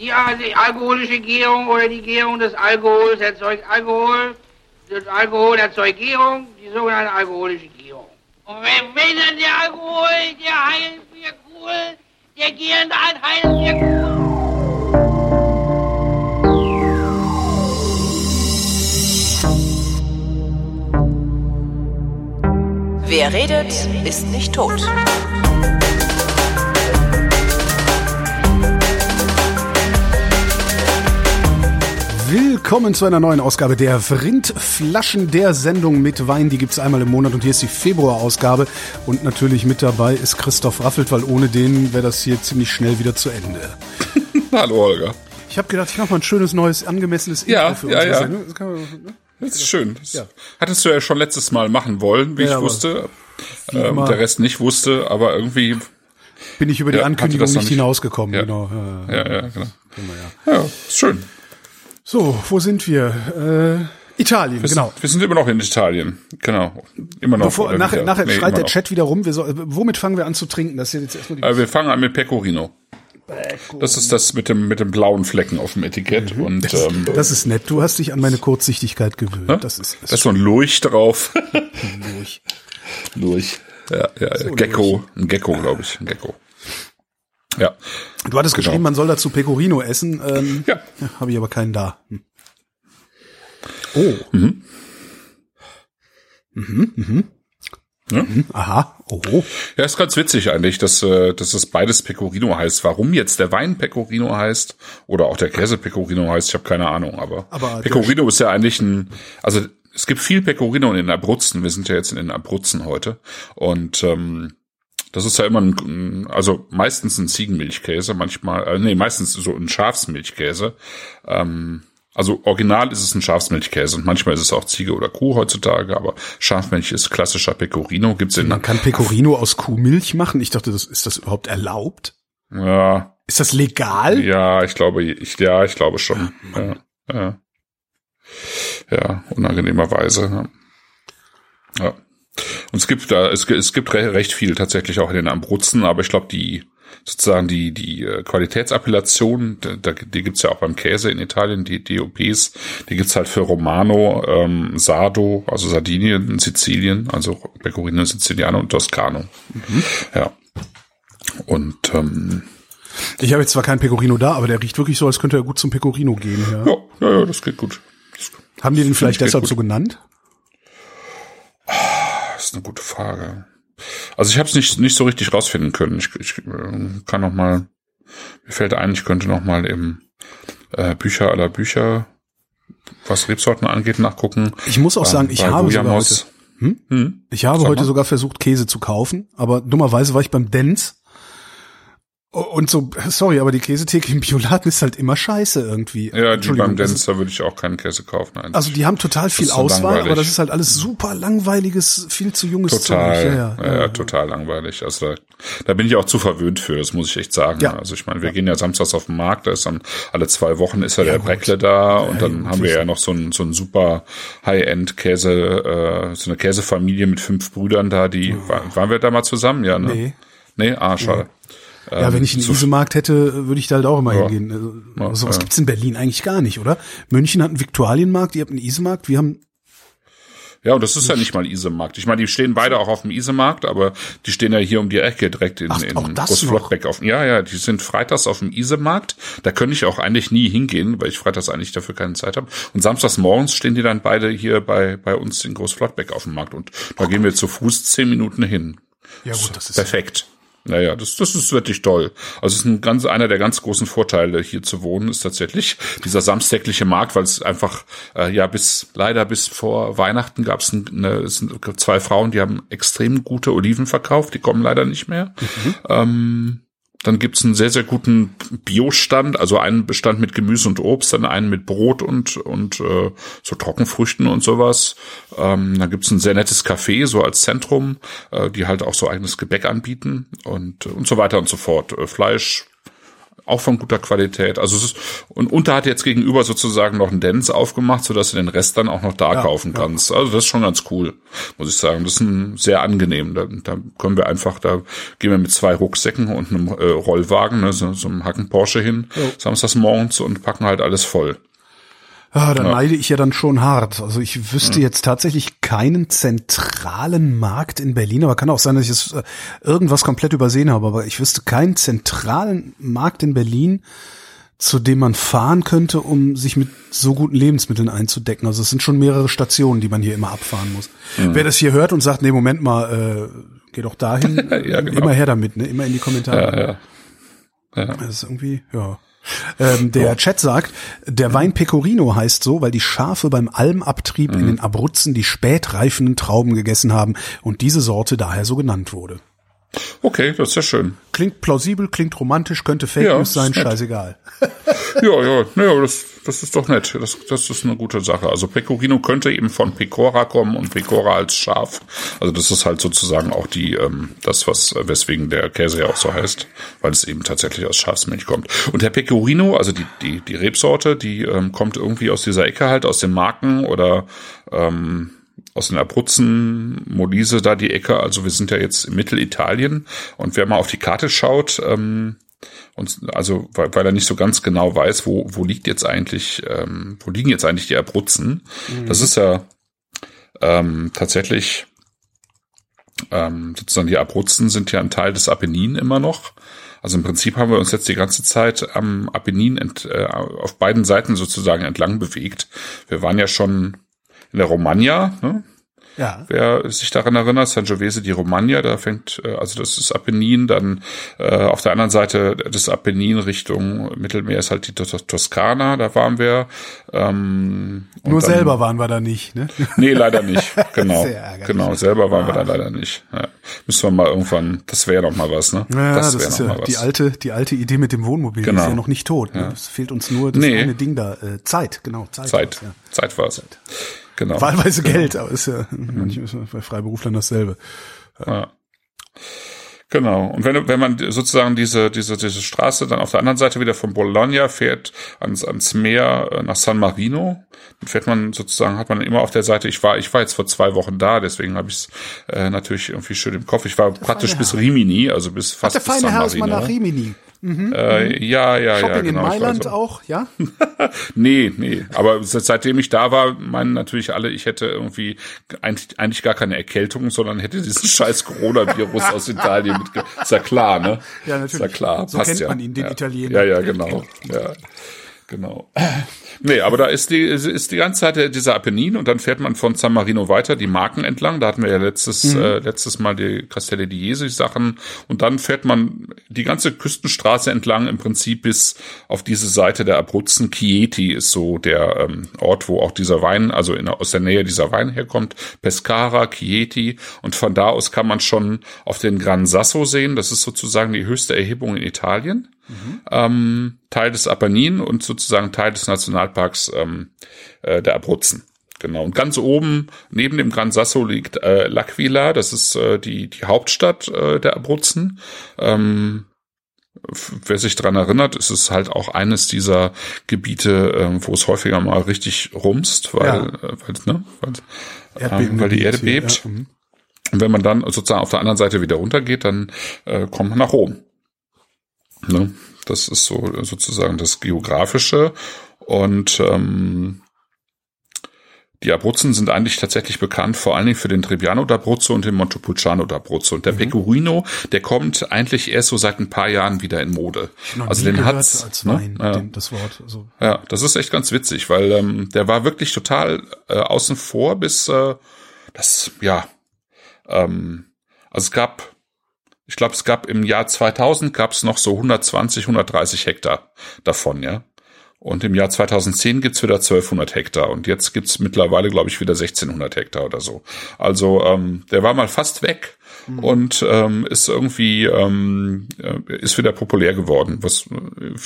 Die, die alkoholische Gärung oder die Gärung des Alkohols erzeugt Alkohol. Das Alkohol erzeugt Gärung, die sogenannte alkoholische Gärung. Und wenn, wenn dann der Alkohol, der Heilbierkohl, der gärende Heilbierkohl. Wer redet, ist nicht tot. Willkommen zu einer neuen Ausgabe der Vrindflaschen der Sendung mit Wein. Die gibt's einmal im Monat und hier ist die Februarausgabe. Und natürlich mit dabei ist Christoph Raffelt, weil ohne den wäre das hier ziemlich schnell wieder zu Ende. Hallo Holger. Ich habe gedacht, ich mache mal ein schönes, neues, angemessenes Ja, Intro für ja, unsere ja. Sendung. Das man, ne? Das ist schön. Das Ja. hattest du ja schon letztes Mal machen wollen, wie Ja, ich wusste. Ähm, immer- der Rest nicht wusste, aber irgendwie, Bin ich über die Ja, Ankündigung nicht, nicht. hinausgekommen. Ja. Genau. Ja. ja, ja, genau. Ja, ist schön. So, wo sind wir? Äh, Italien, Wir, genau. sind, wir sind immer noch in Italien. Genau. Immer noch. Bevor, oder nachher wieder. nachher Nee, schreit der noch. Chat wieder rum. Wir soll, womit fangen wir an zu trinken? Das ist jetzt erstmal die Äh, wir fangen an mit Pecorino. Das ist das mit dem, mit dem blauen Flecken auf dem Etikett. Und ähm, Das ist nett. Du hast dich an meine Kurzsichtigkeit gewöhnt. ne? Das ist, da ist so ein Lurch drauf. durch. Lurch. Ja, ja, ja. Gecko. Ein Gecko, glaube ich. Ein Gecko. Ja. Du hattest Genau. geschrieben, man soll dazu Pecorino essen. Ähm, Ja. Habe ich aber keinen da. Hm. Oh. Ja. Mhm, Aha. Oh. Ja, ist ganz witzig eigentlich, dass, äh, dass es beides Pecorino heißt. Warum jetzt der Wein Pecorino heißt oder auch der Käse Pecorino heißt, ich habe keine Ahnung. Aber, Aber Pecorino ist ja eigentlich ein, also es gibt viel Pecorino in den Abruzzen. Wir sind ja jetzt in den Abruzzen heute und ähm, das ist ja immer ein, also meistens ein Ziegenmilchkäse, manchmal, äh, nee, meistens so ein Schafsmilchkäse. Ähm, also original ist es ein Schafsmilchkäse und manchmal ist es auch Ziege oder Kuh heutzutage, aber Schafmilch ist klassischer Pecorino. Gibt's in Man kann Pecorino aus Kuhmilch machen. Ich dachte, das, ist das überhaupt erlaubt? Ja, Ist das legal? ja, ich glaube, ich, ja, ich glaube schon. Ja, ja. ja unangenehmerweise. Ja. ja. Und es gibt da, es, es gibt re- recht viel tatsächlich auch in den Abruzzen, aber ich glaube, die sozusagen die die äh, Qualitätsappellation, da, die gibt's ja auch beim Käse in Italien, die DOPs, die gibt's halt für Romano, ähm, Sardo, also Sardinien, Sizilien, also Pecorino Siciliano und Toscano. Ja. Und ähm, Ich habe jetzt zwar keinen Pecorino da, aber der riecht wirklich so, als könnte er gut zum Pecorino gehen. Ja. ja, ja, ja, das geht gut. Das, Haben die den vielleicht deshalb gut. so genannt? Ist eine gute Frage. Also ich habe es nicht nicht so richtig rausfinden können. Ich, ich äh, kann noch mal. Mir fällt ein, ich könnte noch mal im äh, Bücher aller Bücher, was Rebsorten angeht, nachgucken. Ich muss auch sagen, Ähm, ich bei habe sogar heute, Hm? ich habe heute sogar versucht, Käse zu kaufen, aber dummerweise war ich beim Dents. Und so, sorry, aber die Käsetheke im Bioladen ist halt immer scheiße irgendwie. Ja, die beim Dance, da würde ich auch keinen Käse kaufen. Eigentlich. Also die haben total viel so Auswahl, langweilig. aber das ist halt alles super langweiliges, viel zu junges total, Zeug. ja, ja, total langweilig. Also da, da bin ich auch zu verwöhnt für, das muss ich echt sagen. Ja. Also ich meine, wir gehen ja samstags auf den Markt, da ist dann alle zwei Wochen ist ja, der. Breckle da und dann haben wir ja noch so ein, so ein super High-End-Käse, äh, so eine Käsefamilie mit fünf Brüdern da, die, waren, waren wir da mal zusammen? Ja, ne? Nee. Nee, ah, schade. Ja, wenn ich einen Isemarkt hätte, würde ich da halt auch immer Ja. hingehen. Also, Ja, sowas ja. gibt's in Berlin eigentlich gar nicht, oder? München hat einen Viktualienmarkt, ihr habt einen Isemarkt, wir haben Ja, und das ist ja nicht mal Isemarkt. Ich meine, die stehen beide auch auf dem Isemarkt, aber die stehen ja hier um die Ecke direkt in, Ach, in Großflottbeck auf. Ja, ja, die sind freitags auf dem Isemarkt. Da könnte ich auch eigentlich nie hingehen, weil ich freitags eigentlich dafür keine Zeit habe. Und samstags morgens stehen die dann beide hier bei, bei uns in Großflottbeck auf dem Markt. Und da gehen wir zu Fuß zehn Minuten hin. Ja gut, das ist Perfekt. Naja, das, das ist wirklich toll. Also es ist ein ganz, einer der ganz großen Vorteile hier zu wohnen, ist tatsächlich dieser samstägliche Markt, weil es einfach, äh, ja, bis, leider bis vor Weihnachten gab es eine, es sind zwei Frauen, die haben extrem gute Oliven verkauft, die kommen leider nicht mehr. Ähm, dann gibt's einen sehr, sehr guten Biostand, also einen Bestand mit Gemüse und Obst, dann einen mit Brot und, und äh, so Trockenfrüchten und sowas. Ähm, dann gibt's ein sehr nettes Café, so als Zentrum, äh, die halt auch so eigenes Gebäck anbieten und, und so weiter und so fort. Äh, Fleisch, auch von guter Qualität. Also es ist, und Unter hat jetzt gegenüber sozusagen noch einen Dance aufgemacht, sodass du den Rest dann auch noch da ja, kaufen ja. kannst. Also das ist schon ganz cool, muss ich sagen. Das ist ein sehr angenehm. Da, da können wir einfach, da gehen wir mit zwei Rucksäcken und einem äh, Rollwagen, ne, so, so einem Hacken Porsche hin, oh. samstags morgens und packen halt alles voll. Ah, da ja. neide ich ja dann schon hart. Also ich wüsste mhm. jetzt tatsächlich keinen zentralen Markt in Berlin, aber kann auch sein, dass ich es äh, irgendwas komplett übersehen habe, aber ich wüsste keinen zentralen Markt in Berlin, zu dem man fahren könnte, um sich mit so guten Lebensmitteln einzudecken. Also es sind schon mehrere Stationen, die man hier immer abfahren muss. Mhm. Wer das hier hört und sagt, nee, Moment mal, äh, geh doch dahin, ja, genau. immer her damit, ne? Immer in die Kommentare. Ja, ja. ja. Das ist irgendwie, ja. Ähm, der oh. Chat sagt, der Wein Pecorino heißt so, weil die Schafe beim Almabtrieb mhm. in den Abruzzen die spätreifenden Trauben gegessen haben und diese Sorte daher so genannt wurde. Okay, das ist ja schön. Klingt plausibel, klingt romantisch, könnte Fake ja, News sein, scheißegal. ja, ja, naja, das, das ist doch nett. Das, das ist eine gute Sache. Also Pecorino könnte eben von Pecora kommen und Pecora als Schaf. Also das ist halt sozusagen auch die, ähm, das, was, weswegen der Käse ja auch so heißt, weil es eben tatsächlich aus Schafsmilch kommt. Und der Pecorino, also die, die, die Rebsorte, die ähm, kommt irgendwie aus dieser Ecke halt, aus den Marken oder ähm, aus den Abruzzen, Molise da die Ecke. Also wir sind ja jetzt in Mittelitalien und wer mal auf die Karte schaut, ähm, und also weil, weil er nicht so ganz genau weiß, wo wo liegt jetzt eigentlich, ähm, wo liegen jetzt eigentlich die Abruzzen? Mhm. Das ist ja ähm, tatsächlich ähm, sozusagen die Abruzzen sind ja ein Teil des Apennin immer noch. Also im Prinzip haben wir uns jetzt die ganze Zeit am Apennin ent, äh, auf beiden Seiten sozusagen entlang bewegt. Wir waren ja schon in der Romagna, ne? Ja. Wer sich daran erinnert, Sangiovese die Romagna, da fängt, äh, also das ist Apennin, dann äh, auf der anderen Seite des Apennin Richtung Mittelmeer ist halt die Toskana, da waren wir. Ähm, Nur dann, selber waren wir da nicht, ne? Nee, leider nicht, genau. genau, selber waren ah. wir da leider nicht. Ja. Müssen wir mal irgendwann, das wäre noch mal was, ne? Ja, das, das ist ja die alte, die alte Idee mit dem Wohnmobil, genau. ist ja noch nicht tot. Ne? Es fehlt uns nur das nee. eine Ding da, äh, Zeit, genau, Zeit. Zeit, ja. Zeit. Genau. Wahlweise genau. Geld, aber ist ja manchmal ist bei Freiberuflern dasselbe. Ja. Genau. Und wenn, wenn man sozusagen diese, diese, diese Straße dann auf der anderen Seite wieder von Bologna fährt ans, ans Meer äh, nach San Marino, dann fährt man sozusagen, hat man immer auf der Seite, ich war, ich war jetzt vor zwei Wochen da, deswegen habe ich es äh, natürlich irgendwie schön im Kopf. Ich war praktisch bis Rimini, also bis fast Ach, der bis San Marino. Herr ist mal nach Rimini. Mhm, äh, mhm. ja, ja, Shopping ja. Genau, in Mailand auch, ja? nee, nee. Aber seitdem ich da war, meinen natürlich alle, ich hätte irgendwie eigentlich, eigentlich gar keine Erkältung, sondern hätte diesen scheiß Coronavirus aus Italien mit. Ist ja klar, ne? Ja, natürlich. Ist ja klar. So Passt kennt ja. man ihn, den ja. Italiener. Ja, ja, genau. Ja. Genau. Nee, aber da ist die, ist die ganze Zeit dieser Apennin und dann fährt man von San Marino weiter, die Marken entlang. Da hatten wir ja letztes, mhm. äh, letztes Mal die Castelli di Jesus Sachen. Und dann fährt man die ganze Küstenstraße entlang im Prinzip bis auf diese Seite der Abruzzen. Chieti ist so der ähm, Ort, wo auch dieser Wein, also in, aus der Nähe dieser Wein herkommt. Pescara, Chieti. Und von da aus kann man schon auf den Gran Sasso sehen. Das ist sozusagen die höchste Erhebung in Italien mhm. ähm, Teil des Apennin und sozusagen Teil des Nationalparks ähm, äh, der Abruzzen. Genau. Und ganz oben neben dem Gran Sasso liegt äh, L'Aquila, das ist äh, die, die Hauptstadt äh, der Abruzzen. Ähm, wer sich dran erinnert, ist es halt auch eines dieser Gebiete, äh, wo es häufiger mal richtig rumst, weil, ja. äh, weil, ne, weil, ähm, weil die Erde bebt. Ja. Mhm. Und wenn man dann sozusagen auf der anderen Seite wieder runtergeht, dann äh, kommt man nach Rom. Ne? Das ist so sozusagen das Geografische. Und ähm, die Abruzzen sind eigentlich tatsächlich bekannt, vor allen Dingen für den Trebbiano d'Abruzzo und den Montepulciano d'Abruzzo. Und der mhm. Pecorino, der kommt eigentlich erst so seit ein paar Jahren wieder in Mode. Also den hat's als ne? Wein, ja. den, das Wort. Also. Ja, das ist echt ganz witzig, weil ähm, der war wirklich total äh, außen vor bis äh, das ja. Ähm, also es gab ich glaube, es gab im Jahr 2000 gab es noch so 120, 130 Hektar davon, ja. Und im Jahr 2010 gibt's wieder 1200 Hektar und jetzt gibt's mittlerweile, glaube ich, wieder 1600 Hektar oder so. Also ähm, der war mal fast weg mhm. und ähm, ist irgendwie ähm, äh, ist wieder populär geworden, was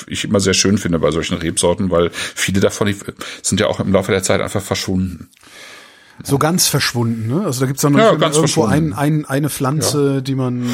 ich immer sehr schön finde bei solchen Rebsorten, weil viele davon sind ja auch im Laufe der Zeit einfach verschwunden. So ganz verschwunden, ne? Also da gibt's dann noch Ja, irgendwo ein, ein, eine Pflanze, die man.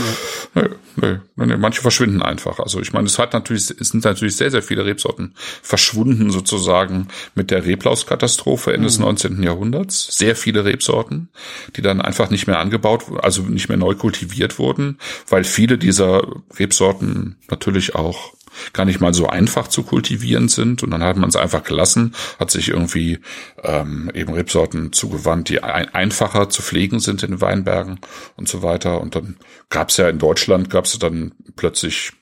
Nö, nö, nö, manche verschwinden einfach. Also ich meine, es hat natürlich, es sind natürlich sehr, sehr viele Rebsorten verschwunden sozusagen mit der Reblauskatastrophe Ende des 19. Jahrhunderts. Sehr viele Rebsorten, die dann einfach nicht mehr angebaut, also nicht mehr neu kultiviert wurden, weil viele dieser Rebsorten natürlich auch gar nicht mal so einfach zu kultivieren sind. Und dann hat man es einfach gelassen, hat sich irgendwie ähm, eben Rebsorten zugewandt, die ein, einfacher zu pflegen sind in den Weinbergen und so weiter. Und dann gab es ja in Deutschland gab es dann plötzlich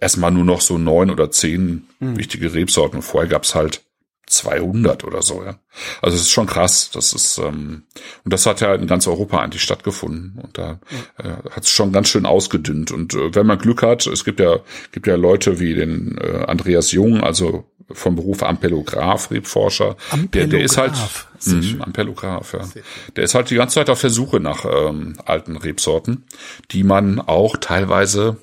erstmal nur noch so neun oder zehn wichtige Rebsorten. Vorher gab es halt 200 oder so, ja. Also es ist schon krass. Das ist ähm, und das hat ja in ganz Europa eigentlich stattgefunden und da äh, hat es schon ganz schön ausgedünnt. Und äh, wenn man Glück hat, es gibt ja gibt ja Leute wie den äh, Andreas Jung, also vom Beruf Ampelograph, Rebforscher, der der ist halt Ampelograph. Mhm, Ampelograph, ja. Der ist halt die ganze Zeit auf der Suche nach ähm, alten Rebsorten, die man auch teilweise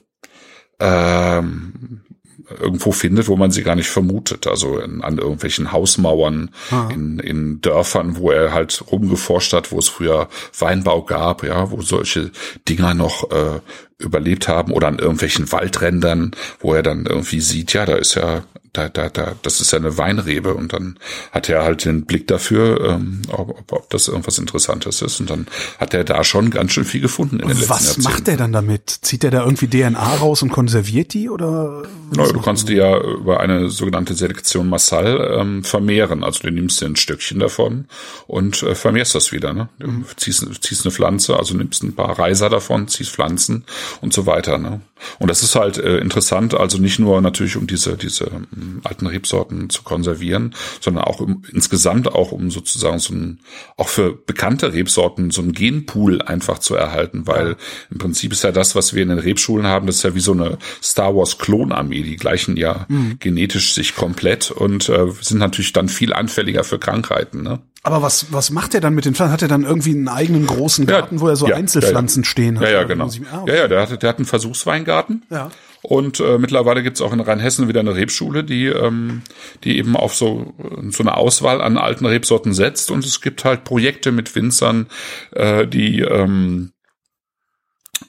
ähm, irgendwo findet, wo man sie gar nicht vermutet. Also in, an irgendwelchen Hausmauern, in, in Dörfern, wo er halt rumgeforscht hat, wo es früher Weinbau gab, ja, wo solche Dinger noch äh, überlebt haben oder an irgendwelchen Waldrändern, wo er dann irgendwie sieht, ja, da ist ja, da, da, da, das ist ja eine Weinrebe und dann hat er halt den Blick dafür, ähm, ob, ob, ob das irgendwas Interessantes ist und dann hat er da schon ganz schön viel gefunden in den letzten Was Jahrzehnten. macht der dann damit? Zieht er da irgendwie DNA raus und konserviert die oder? Genau, du kannst die ja über eine sogenannte Selektion Massal ähm, vermehren. Also du nimmst dir ein Stückchen davon und äh, vermehrst das wieder. Ne? Du ziehst, ziehst eine Pflanze, also nimmst ein paar Reiser davon, ziehst Pflanzen und so weiter. Ne? Und das ist halt äh, interessant, also nicht nur natürlich um diese, diese ähm, alten Rebsorten zu konservieren, sondern auch um, insgesamt auch um sozusagen so ein, auch für bekannte Rebsorten so ein Genpool einfach zu erhalten, weil im Prinzip ist ja das, was wir in den Rebschulen haben, das ist ja wie so eine Star Wars Klonarmee, die gleichen ja genetisch sich komplett und äh, sind natürlich dann viel anfälliger für Krankheiten. Ne? Aber was, was macht er dann mit den Pflanzen? Hat er dann irgendwie einen eigenen großen Garten, wo er so ja, Einzelpflanzen ja, ja. stehen hat? Ja, ja, genau. ich- ah, Ja, ja, der hat, der hat einen Versuchsweingarten. Ja. Und äh, mittlerweile gibt's auch in Rheinhessen wieder eine Rebschule, die, ähm, die eben auf so, so eine Auswahl an alten Rebsorten setzt. Und es gibt halt Projekte mit Winzern, äh, die, ähm,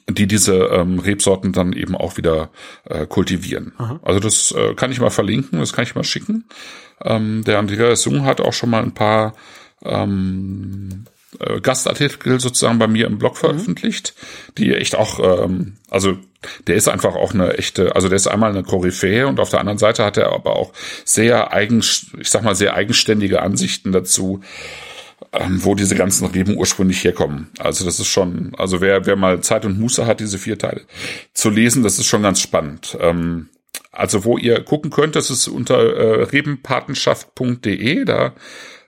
die diese ähm, Rebsorten dann eben auch wieder äh, kultivieren. Also das äh, kann ich mal verlinken, das kann ich mal schicken. Ähm, der Andreas Jung hat auch schon mal ein paar ähm, äh, Gastartikel sozusagen bei mir im Blog veröffentlicht, die echt auch, ähm, also der ist einfach auch eine echte, also der ist einmal eine Koryphäe und auf der anderen Seite hat er aber auch sehr eigen, ich sag mal sehr eigenständige Ansichten dazu, ähm, wo diese ganzen Reben ursprünglich herkommen. Also das ist schon, also wer, wer mal Zeit und Muße hat, diese vier Teile zu lesen, das ist schon ganz spannend. Ähm, also wo ihr gucken könnt, das ist unter äh, rebenpatenschaft.de, da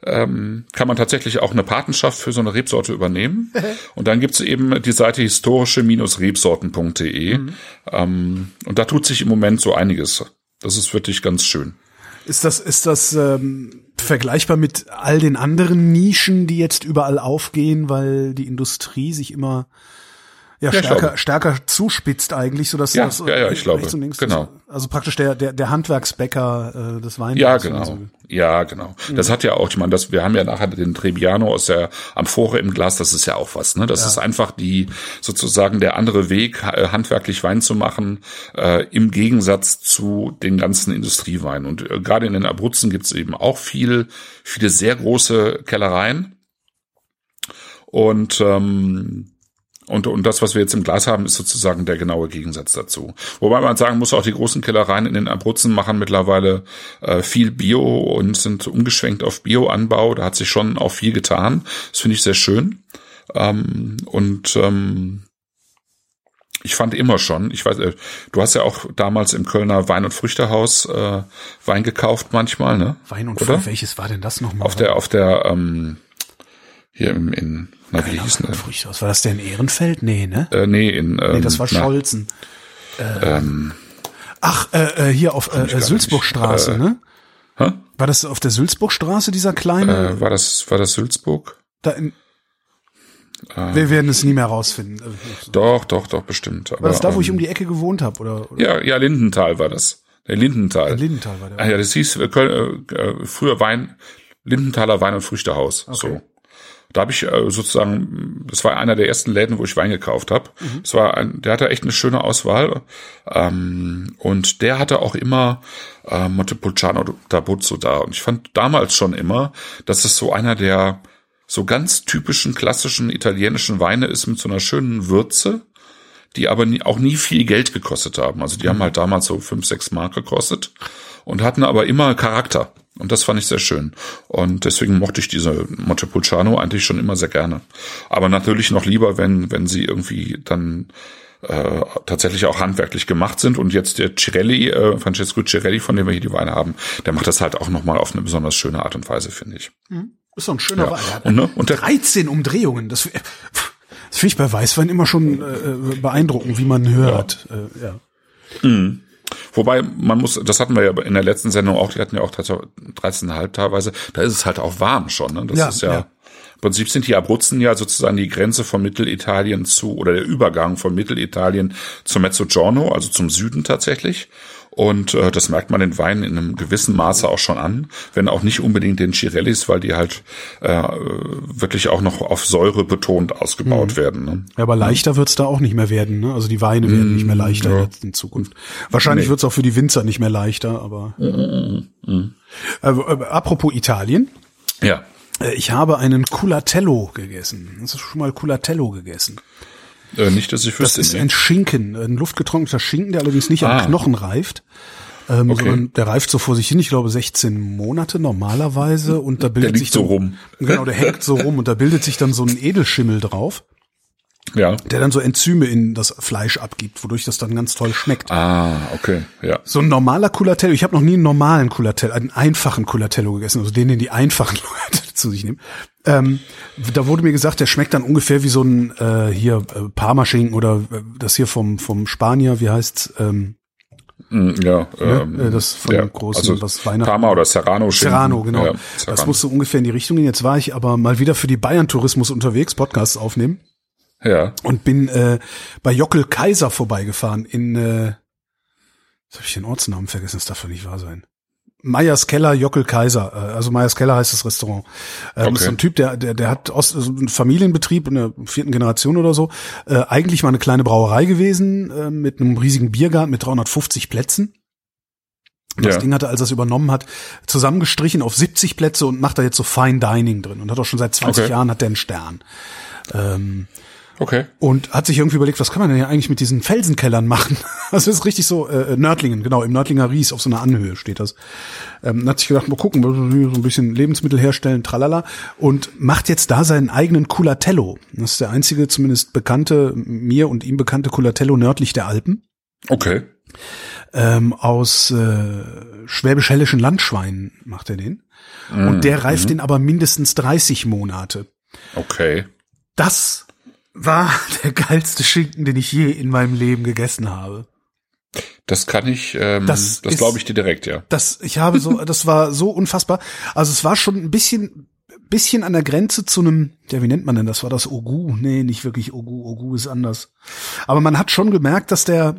ähm, kann man tatsächlich auch eine Patenschaft für so eine Rebsorte übernehmen. und dann gibt's eben die Seite historische-rebsorten.de. Ähm, und da tut sich im Moment so einiges. Das ist wirklich ganz schön. Ist das, ist das ähm, vergleichbar mit all den anderen Nischen, die jetzt überall aufgehen, weil die Industrie sich immer ja, Ja, stärker, stärker zuspitzt eigentlich, so dass Ja, das ja, ja, ich glaube, rechts und links genau. Also praktisch der der der Handwerksbäcker äh, des Weins. Ja, genau. Ja, genau. Das hat ja auch, ich meine, das, wir haben ja nachher den Trebbiano aus der Amphore im Glas, das ist ja auch was, ne? Das ist einfach die, sozusagen der andere Weg, äh, handwerklich Wein zu machen, äh, im Gegensatz zu den ganzen Industrieweinen. Und äh, gerade in den Abruzzen gibt's eben auch viel, viele sehr große Kellereien. Und, ähm, und, und das, was wir jetzt im Glas haben, ist sozusagen der genaue Gegensatz dazu. Wobei man sagen muss, auch die großen Kellereien in den Abruzzen machen mittlerweile äh, viel Bio und sind umgeschwenkt auf Bioanbau. Da hat sich schon auch viel getan. Das finde ich sehr schön. Ähm, und ähm, ich fand immer schon, ich weiß, äh, du hast ja auch damals im Kölner Wein- und Früchtehaus äh, Wein gekauft manchmal, ne? Wein und? Frucht, welches war denn das nochmal? Auf der, auf der, ähm, hier im, in, na, wie hieß denn der? Was war das denn? Ehrenfeld? Nee, ne? Äh, nee, in, ähm, Nee, das war na, Scholzen. Ähm, Ach, äh, äh, hier auf äh, äh, Sülzburgstraße. Äh, ne? hä? War das auf der Sülzburgstraße, dieser kleine? Äh, war das, war das Sülzburg? da in, Äh. wir werden es nie mehr rausfinden. Äh, Doch, doch, doch, bestimmt. Aber, War das da, wo ich ähm, um die Ecke gewohnt habe? Oder, oder Ja, ja, Lindenthal war das. Der Lindenthal. Lindenthal war der. Ah, ja, das hieß äh, äh, äh, früher Wein, Lindenthaler Wein- und Früchtehaus. So. Da habe ich äh, sozusagen, das war einer der ersten Läden, wo ich Wein gekauft habe. Mhm. Das war ein, der hatte echt eine schöne Auswahl. Ähm, und der hatte auch immer äh, Montepulciano d'Abruzzo da. Und ich fand damals schon immer, dass es so einer der so ganz typischen klassischen italienischen Weine ist mit so einer schönen Würze, die aber nie, auch nie viel Geld gekostet haben. Also die mhm. haben halt damals so fünf, sechs Mark gekostet und hatten aber immer Charakter. Und das fand ich sehr schön. Und deswegen mochte ich diese Montepulciano eigentlich schon immer sehr gerne. Aber natürlich noch lieber, wenn, wenn sie irgendwie dann äh, tatsächlich auch handwerklich gemacht sind. Und jetzt der Cirelli, äh, Francesco Cirelli, von dem wir hier die Weine haben, der macht das halt auch nochmal auf eine besonders schöne Art und Weise, finde ich. Mhm. Ist doch ein schöner Ja. Wein. Und, ne? Und der- 13 Umdrehungen. Das, das finde ich bei Weißwein immer schon äh, beeindruckend, wie man hört. Äh, ja. Wobei, man muss, das hatten wir ja in der letzten Sendung auch, die hatten ja auch 13,5 teilweise, da ist es halt auch warm schon, ne? Das Ja, ist ja, ja. im Prinzip sind die Abruzzen ja sozusagen die Grenze von Mittelitalien zu, oder der Übergang von Mittelitalien zum Mezzogiorno, also zum Süden tatsächlich. Und äh, das merkt man den Weinen in einem gewissen Maße auch schon an, wenn auch nicht unbedingt den Cirellis, weil die halt äh, wirklich auch noch auf Säure betont ausgebaut Mhm. werden. Ne? Ja, aber leichter wird's da auch nicht mehr werden. Ne? Also die Weine werden nicht mehr leichter ja. jetzt in Zukunft. Wahrscheinlich Nee. wird's auch für die Winzer nicht mehr leichter. Aber äh, äh, apropos Italien, Ja. äh, ich habe einen Culatello gegessen. Hast du schon mal Culatello gegessen? Äh, nicht, dass ich Das wüsste. ist nee. ein Schinken, ein luftgetrockneter Schinken, der allerdings nicht Ah. am Knochen reift. Ähm, Okay. sondern der reift so vor sich hin, ich glaube 16 Monate normalerweise und da bildet liegt sich so rum. Genau, der hängt so rum und da bildet sich dann so ein Edelschimmel drauf, ja. der dann so Enzyme in das Fleisch abgibt, wodurch das dann ganz toll schmeckt. Ah, okay, ja. So ein normaler Culatello, ich habe noch nie einen normalen Culatello, einen einfachen Culatello gegessen, also den, den die einfachen Leute zu sich nehmen. Ähm, da wurde mir gesagt, der schmeckt dann ungefähr wie so ein äh, hier äh, Parmaschinken oder äh, das hier vom vom Spanier, wie heißt's? Ähm, Mm, Ja, ähm, äh, das von dem großen, also was Weihnachten- Parma oder Serrano. Serrano, genau. Ja, Das Serrano. musste ungefähr in die Richtung gehen. Jetzt war ich aber mal wieder für die Bayern-Tourismus unterwegs, Podcasts aufnehmen ja, und bin äh, bei Jockel Kaiser vorbeigefahren in, äh, jetzt habe ich den Ortsnamen vergessen, das darf doch nicht wahr sein. Meyers Keller, Jockel Kaiser, äh, also Meyers Keller heißt das Restaurant. Ähm, Okay. ist so ein Typ, der, der, der hat aus, also einen Familienbetrieb in der vierten Generation oder so, äh, eigentlich mal eine kleine Brauerei gewesen, äh, mit einem riesigen Biergarten mit 350 Plätzen. Das Ja. Ding hat er, als er es übernommen hat, zusammengestrichen auf 70 Plätze und macht da jetzt so Fine Dining drin und hat auch schon seit 20 Okay. Jahren hat der einen Stern. Ähm, okay. und hat sich irgendwie überlegt, was kann man denn ja eigentlich mit diesen Felsenkellern machen? Also es ist richtig so, äh, Nördlingen, genau, im Nördlinger Ries auf so einer Anhöhe steht das. Ähm, hat sich gedacht, mal gucken, hier so ein bisschen Lebensmittel herstellen, tralala, und macht jetzt da seinen eigenen Culatello. Das ist der einzige, zumindest bekannte, mir und ihm bekannte Culatello nördlich der Alpen, Okay. ähm, aus äh, schwäbisch-hellischen Landschweinen macht er den. Und der reift den aber mindestens 30 Monate. Okay. Das war der geilste Schinken, den ich je in meinem Leben gegessen habe. Das kann ich, ähm, Das das, glaube ich dir direkt, ja. Das, ich habe so, das war so unfassbar. Also es war schon ein bisschen, bisschen an der Grenze zu einem, ja, wie nennt man denn das? War das Ogu? Nee, nicht wirklich Ogu. Ogu ist anders. Aber man hat schon gemerkt, dass der,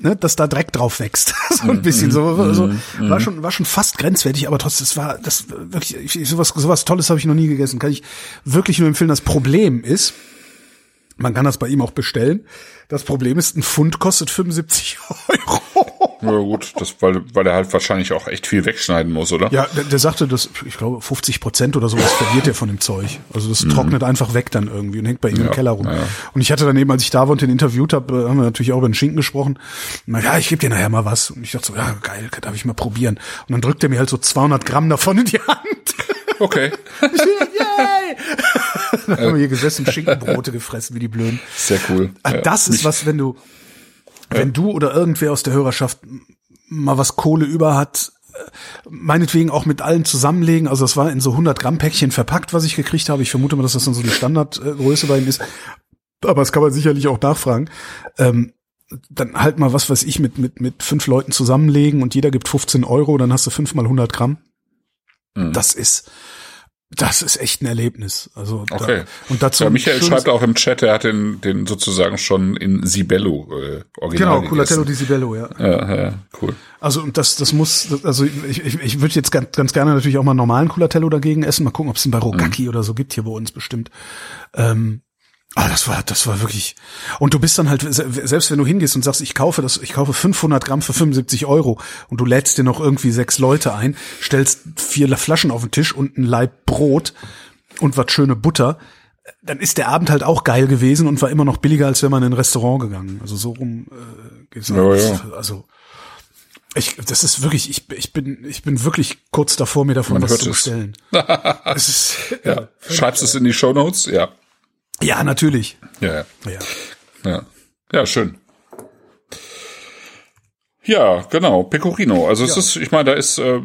ne, dass da Dreck drauf wächst. so ein bisschen so, also, war schon, war schon fast grenzwertig, aber trotzdem, es war, das wirklich, ich- sowas, sowas Tolles habe ich noch nie gegessen. Kann ich wirklich nur empfehlen. Das Problem ist, man kann das bei ihm auch bestellen. Das Problem ist, ein Pfund kostet 75 Euro. Ja gut, das, weil, weil er halt wahrscheinlich auch echt viel wegschneiden muss, oder? Ja, der, der sagte, dass ich glaube 50 Prozent oder sowas verliert er von dem Zeug. Also das trocknet einfach weg dann irgendwie und hängt bei ihm im Ja, Keller rum. ja. Und ich hatte daneben, als ich da war und den interviewt habe, haben wir natürlich auch über den Schinken gesprochen. Meinte, ja, ich gebe dir nachher mal was. Und ich dachte so, ja geil, darf ich mal probieren. Und dann drückt er mir halt so 200 Gramm davon in die Hand. Okay. Yay! dann haben wir hier gesessen, Schinkenbrote gefressen wie die Blöden. Sehr cool. Ah, Ja. Das ist was, wenn du, wenn du oder irgendwer aus der Hörerschaft mal was Kohle über hat, äh, meinetwegen auch mit allen zusammenlegen. Also das war in so 100 Gramm Päckchen verpackt, was ich gekriegt habe. Ich vermute mal, dass das dann so die Standardgröße bei ihm ist. Aber das kann man sicherlich auch nachfragen. Ähm, dann halt mal was weiß ich mit, mit, mit fünf Leuten zusammenlegen und jeder gibt 15 Euro, dann hast du fünf mal 100 Gramm. Mhm. Das ist, Das ist echt ein Erlebnis. Also Okay. Da, und dazu ja, Michael schreibt auch im Chat, er hat den, den sozusagen schon in Sibello äh, original Genau, Culatello di. Sibello, ja. Ja, ja, cool. Also und das, das muss, also ich, ich, ich würde jetzt ganz, ganz gerne natürlich auch mal normalen Culatello dagegen essen. Mal gucken, ob es einen bei Rokaki oder so gibt hier bei uns bestimmt. Ähm, ah, das war, das war wirklich. Und du bist dann halt se- selbst wenn du hingehst und sagst, ich kaufe das, ich kaufe 500 Gramm für 75 Euro und du lädst dir noch irgendwie sechs Leute ein, stellst vier Flaschen auf den Tisch und ein Laib Brot und was schöne Butter. Dann ist der Abend halt auch geil gewesen und war immer noch billiger, als wenn man in ein Restaurant gegangen. Also so rum äh, geht's Ja, auch. ja. Also ich, das ist wirklich, ich, ich bin, ich bin wirklich kurz davor, mir davon Man was zu es. bestellen. es ist, Ja. Schreibst du es in die Shownotes? Ja. Ja, natürlich. Ja, ja. Ja. Ja, ja schön. Ja, genau, Pecorino. Also es ist, ich meine, da ist, äh,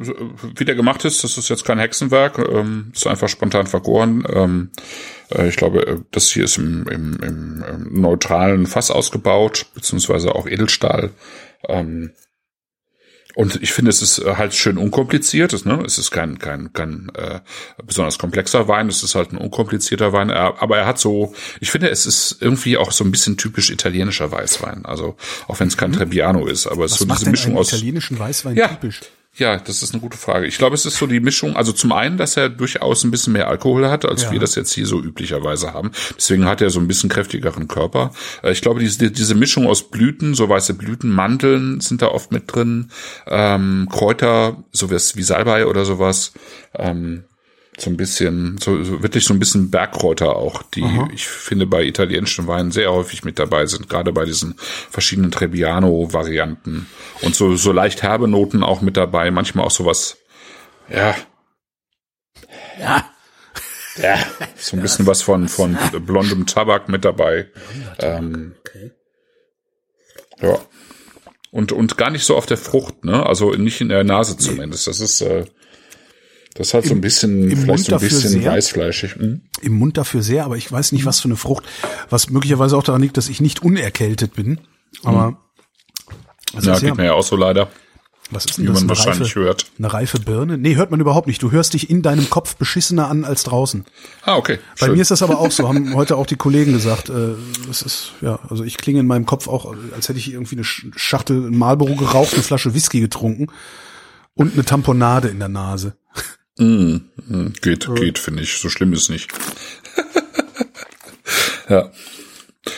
wie der gemacht ist, das ist jetzt kein Hexenwerk, ähm, ist einfach spontan vergoren. Ähm, äh, ich glaube, äh, das hier ist im, im, im, im neutralen Fass ausgebaut, beziehungsweise auch Edelstahl. Ähm, und ich finde, es ist äh, halt schön unkompliziert. Es, ne? es ist kein, kein, kein äh, besonders komplexer Wein. Es ist halt ein unkomplizierter Wein. Er, aber er hat so, ich finde, es ist irgendwie auch so ein bisschen typisch italienischer Weißwein. Also auch wenn es kein Trebbiano ist, aber es ist so diese Mischung aus. italienischen Weißwein Ja. typisch? Ja, das ist eine gute Frage. Ich glaube, es ist so die Mischung, also zum einen, dass er durchaus ein bisschen mehr Alkohol hat, als Ja. wir das jetzt hier so üblicherweise haben. Deswegen hat er so ein bisschen kräftigeren Körper. Äh, Ich glaube, diese, diese Mischung aus Blüten, so weiße Blüten, Mandeln sind da oft mit drin, ähm, Kräuter, sowas wie Salbei oder sowas. Ähm, so ein bisschen, so, so wirklich so ein bisschen Bergkräuter auch, die ich finde bei italienischen Weinen sehr häufig mit dabei sind, gerade bei diesen verschiedenen Trebbiano-Varianten. Und so, so leicht herbe Noten auch mit dabei, manchmal auch sowas, ja. Ja. Ja. So ein bisschen was von, von blondem Tabak mit dabei. Ähm, ja. Und, und gar nicht so auf der Frucht, ne? Also nicht in der Nase zumindest. Das ist, äh, das hat so ein bisschen, im vielleicht Mund so ein bisschen sehr. weißfleischig. Hm? Im Mund dafür sehr, aber ich weiß nicht, was für eine Frucht. Was möglicherweise auch daran liegt, dass ich nicht unerkältet bin. Aber was, Ja, ist geht mir ja auch so leider, was ist denn wie das? man Eine wahrscheinlich reife, hört. eine reife Birne? Nee, hört man überhaupt nicht. Du hörst dich in deinem Kopf beschissener an als draußen. Ah, okay. Bei schön. mir ist das aber auch so, haben heute auch die Kollegen gesagt. Äh, das ist, ja, also ich klinge in meinem Kopf auch, als hätte ich irgendwie eine Sch- Schachtel ein Marlboro geraucht, eine Flasche Whisky getrunken und eine Tamponade in der Nase. Mm, mm, geht, geht, finde ich. So schlimm ist nicht. ja.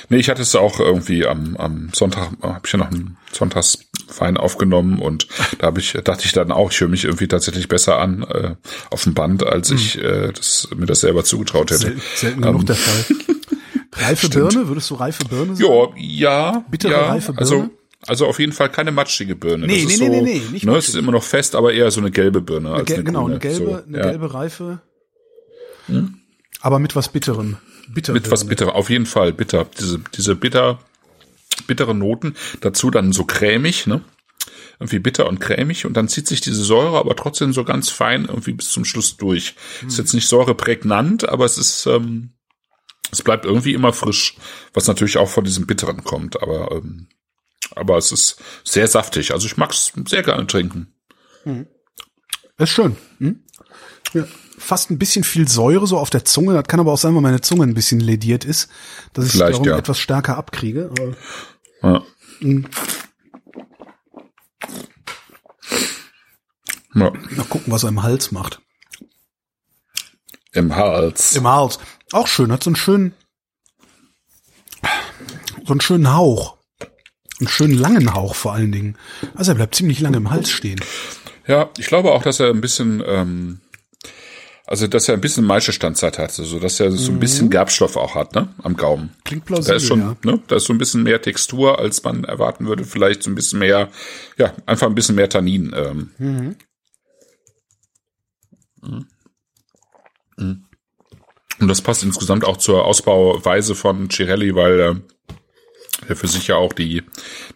Nee, ich hatte es auch irgendwie am, am Sonntag, habe ich ja noch einen Sonntagswein aufgenommen und da habe ich, dachte ich dann auch, ich höre mich irgendwie tatsächlich besser an äh, auf dem Band, als ich äh, das, mir das selber zugetraut hätte. Selten, selten genug Ähm, der Fall. Reife Birne, würdest du reife Birne sagen? Ja, ja. Bittere, ja, reife Birne? Also, also auf jeden Fall keine matschige Birne. Nee, das nee, nee, so, nee, nee, nicht ne, es ist immer noch fest, aber eher so eine gelbe Birne Eine gel- eine genau, eine gelbe, so, eine ja. Hm? gelbe Reife. Aber mit was Bitterem. Bitter Mit was bitter, auf jeden Fall bitter. Diese, diese bitter, bittere Noten. Dazu dann so cremig, ne? Irgendwie bitter und cremig und dann zieht sich diese Säure aber trotzdem so ganz fein irgendwie bis zum Schluss durch. Ist jetzt nicht säureprägnant, aber es ist, ähm, es bleibt irgendwie immer frisch, was natürlich auch von diesem Bitteren kommt, aber, ähm, aber es ist sehr saftig. Also ich mag's sehr gerne trinken. Das ist schön. Hm? Ja. Fast ein bisschen viel Säure so auf der Zunge. Das kann aber auch sein, weil meine Zunge ein bisschen lediert ist, dass ich Vielleicht, darum ja. etwas stärker abkriege. Ja. Ja, mal gucken, was er im Hals macht. Im Hals. Im Hals. Auch schön, hat so einen schönen, so einen schönen Hauch. Einen schönen langen Hauch vor allen Dingen. Also er bleibt ziemlich lange im Hals stehen. Ja, ich glaube auch, dass er ein bisschen, ähm, also dass er ein bisschen Maischestandzeit hat, also dass er so ein bisschen Gerbstoff auch hat, ne, am Gaumen. Klingt Da plausibel, ist schon, ja. ne, da ist so ein bisschen mehr Textur, als man erwarten würde. Vielleicht so ein bisschen mehr, ja, einfach ein bisschen mehr Tannin. Ähm. Mhm. Mhm. Und das passt insgesamt auch zur Ausbauweise von Cirelli, weil äh, er für sich ja auch die,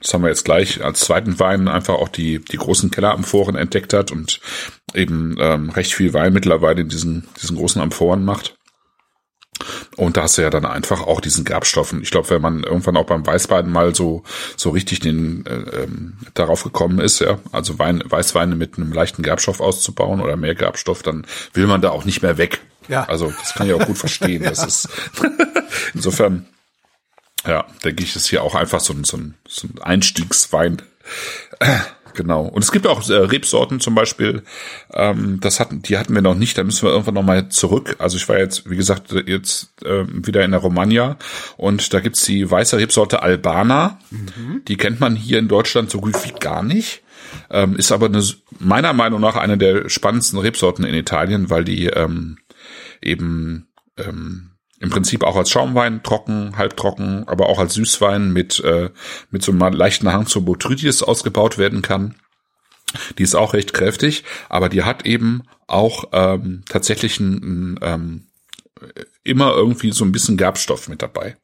das haben wir jetzt gleich als zweiten Wein, einfach auch die, die großen Kelleramphoren entdeckt hat und eben ähm, recht viel Wein mittlerweile in diesen, diesen großen Amphoren macht. Und da hast du ja dann einfach auch diesen Gerbstoffen. Ich glaube, wenn man irgendwann auch beim Weißwein mal so so richtig den äh, ähm, darauf gekommen ist, ja, also Wein, Weißweine mit einem leichten Gerbstoff auszubauen oder mehr Gerbstoff, dann will man da auch nicht mehr weg. Ja. Also das kann ich auch gut verstehen. Das ist insofern, ja, denke ich, ist hier auch einfach so ein, so ein, so ein Einstiegswein. Genau. Und es gibt auch äh, Rebsorten zum Beispiel, ähm, das hatten, die hatten wir noch nicht, da müssen wir irgendwann nochmal zurück. Also ich war jetzt, wie gesagt, jetzt äh, wieder in der Romagna und da gibt's die weiße Rebsorte Albana. Mhm. Die kennt man hier in Deutschland so gut wie gar nicht. Ähm, ist aber eine, meiner Meinung nach eine der spannendsten Rebsorten in Italien, weil die ähm, eben ähm, im Prinzip auch als Schaumwein, trocken, halbtrocken, aber auch als Süßwein mit, äh, mit so einem leichten Hang zur Botrytis ausgebaut werden kann. Die ist auch recht kräftig, aber die hat eben auch ähm, tatsächlich ein, ein, ähm, immer irgendwie so ein bisschen Gerbstoff mit dabei.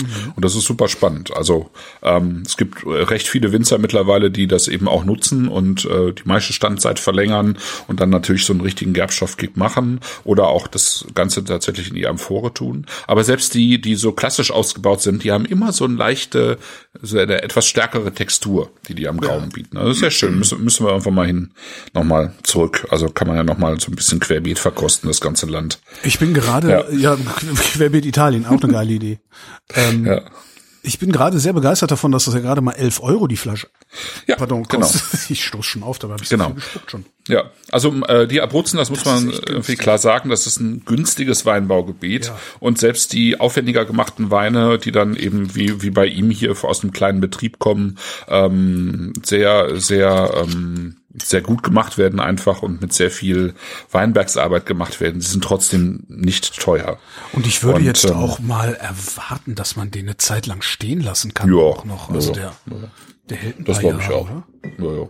Mhm. Und das ist super spannend. Also ähm, es gibt recht viele Winzer mittlerweile, die das eben auch nutzen und äh, die meiste Standzeit verlängern und dann natürlich so einen richtigen Gerbstoffkick machen oder auch das Ganze tatsächlich in die Amphore tun. Aber selbst die, die so klassisch ausgebaut sind, die haben immer so eine leichte, so eine etwas stärkere Textur, die die am Gaumen ja. bieten. Also das ist ja schön. Müssen, müssen wir einfach mal hin, nochmal zurück. Also kann man ja nochmal so ein bisschen querbeet verkosten, das ganze Land. Ich bin gerade, ja, ja querbeet Italien, auch eine geile Idee. Ähm, ja. Ich bin gerade sehr begeistert davon, dass das ja gerade mal 11 Euro die Flasche. Ja, Pardon, genau. Ich stoß schon auf, dabei habe ich genau. so gespuckt schon. Ja, also äh, die Abruzzen, das muss das man irgendwie klar sagen, das ist ein günstiges Weinbaugebiet ja. und selbst die aufwendiger gemachten Weine, die dann eben wie wie bei ihm hier aus einem kleinen Betrieb kommen, ähm, sehr sehr ähm, sehr gut gemacht werden einfach und mit sehr viel Weinbergsarbeit gemacht werden. Sie sind trotzdem nicht teuer. Und ich würde und, jetzt ähm, auch mal erwarten, dass man den eine Zeit lang stehen lassen kann. Ja, auch noch. Also ja, der, ja. der hält ein Das glaube ich auch. Ja, ja.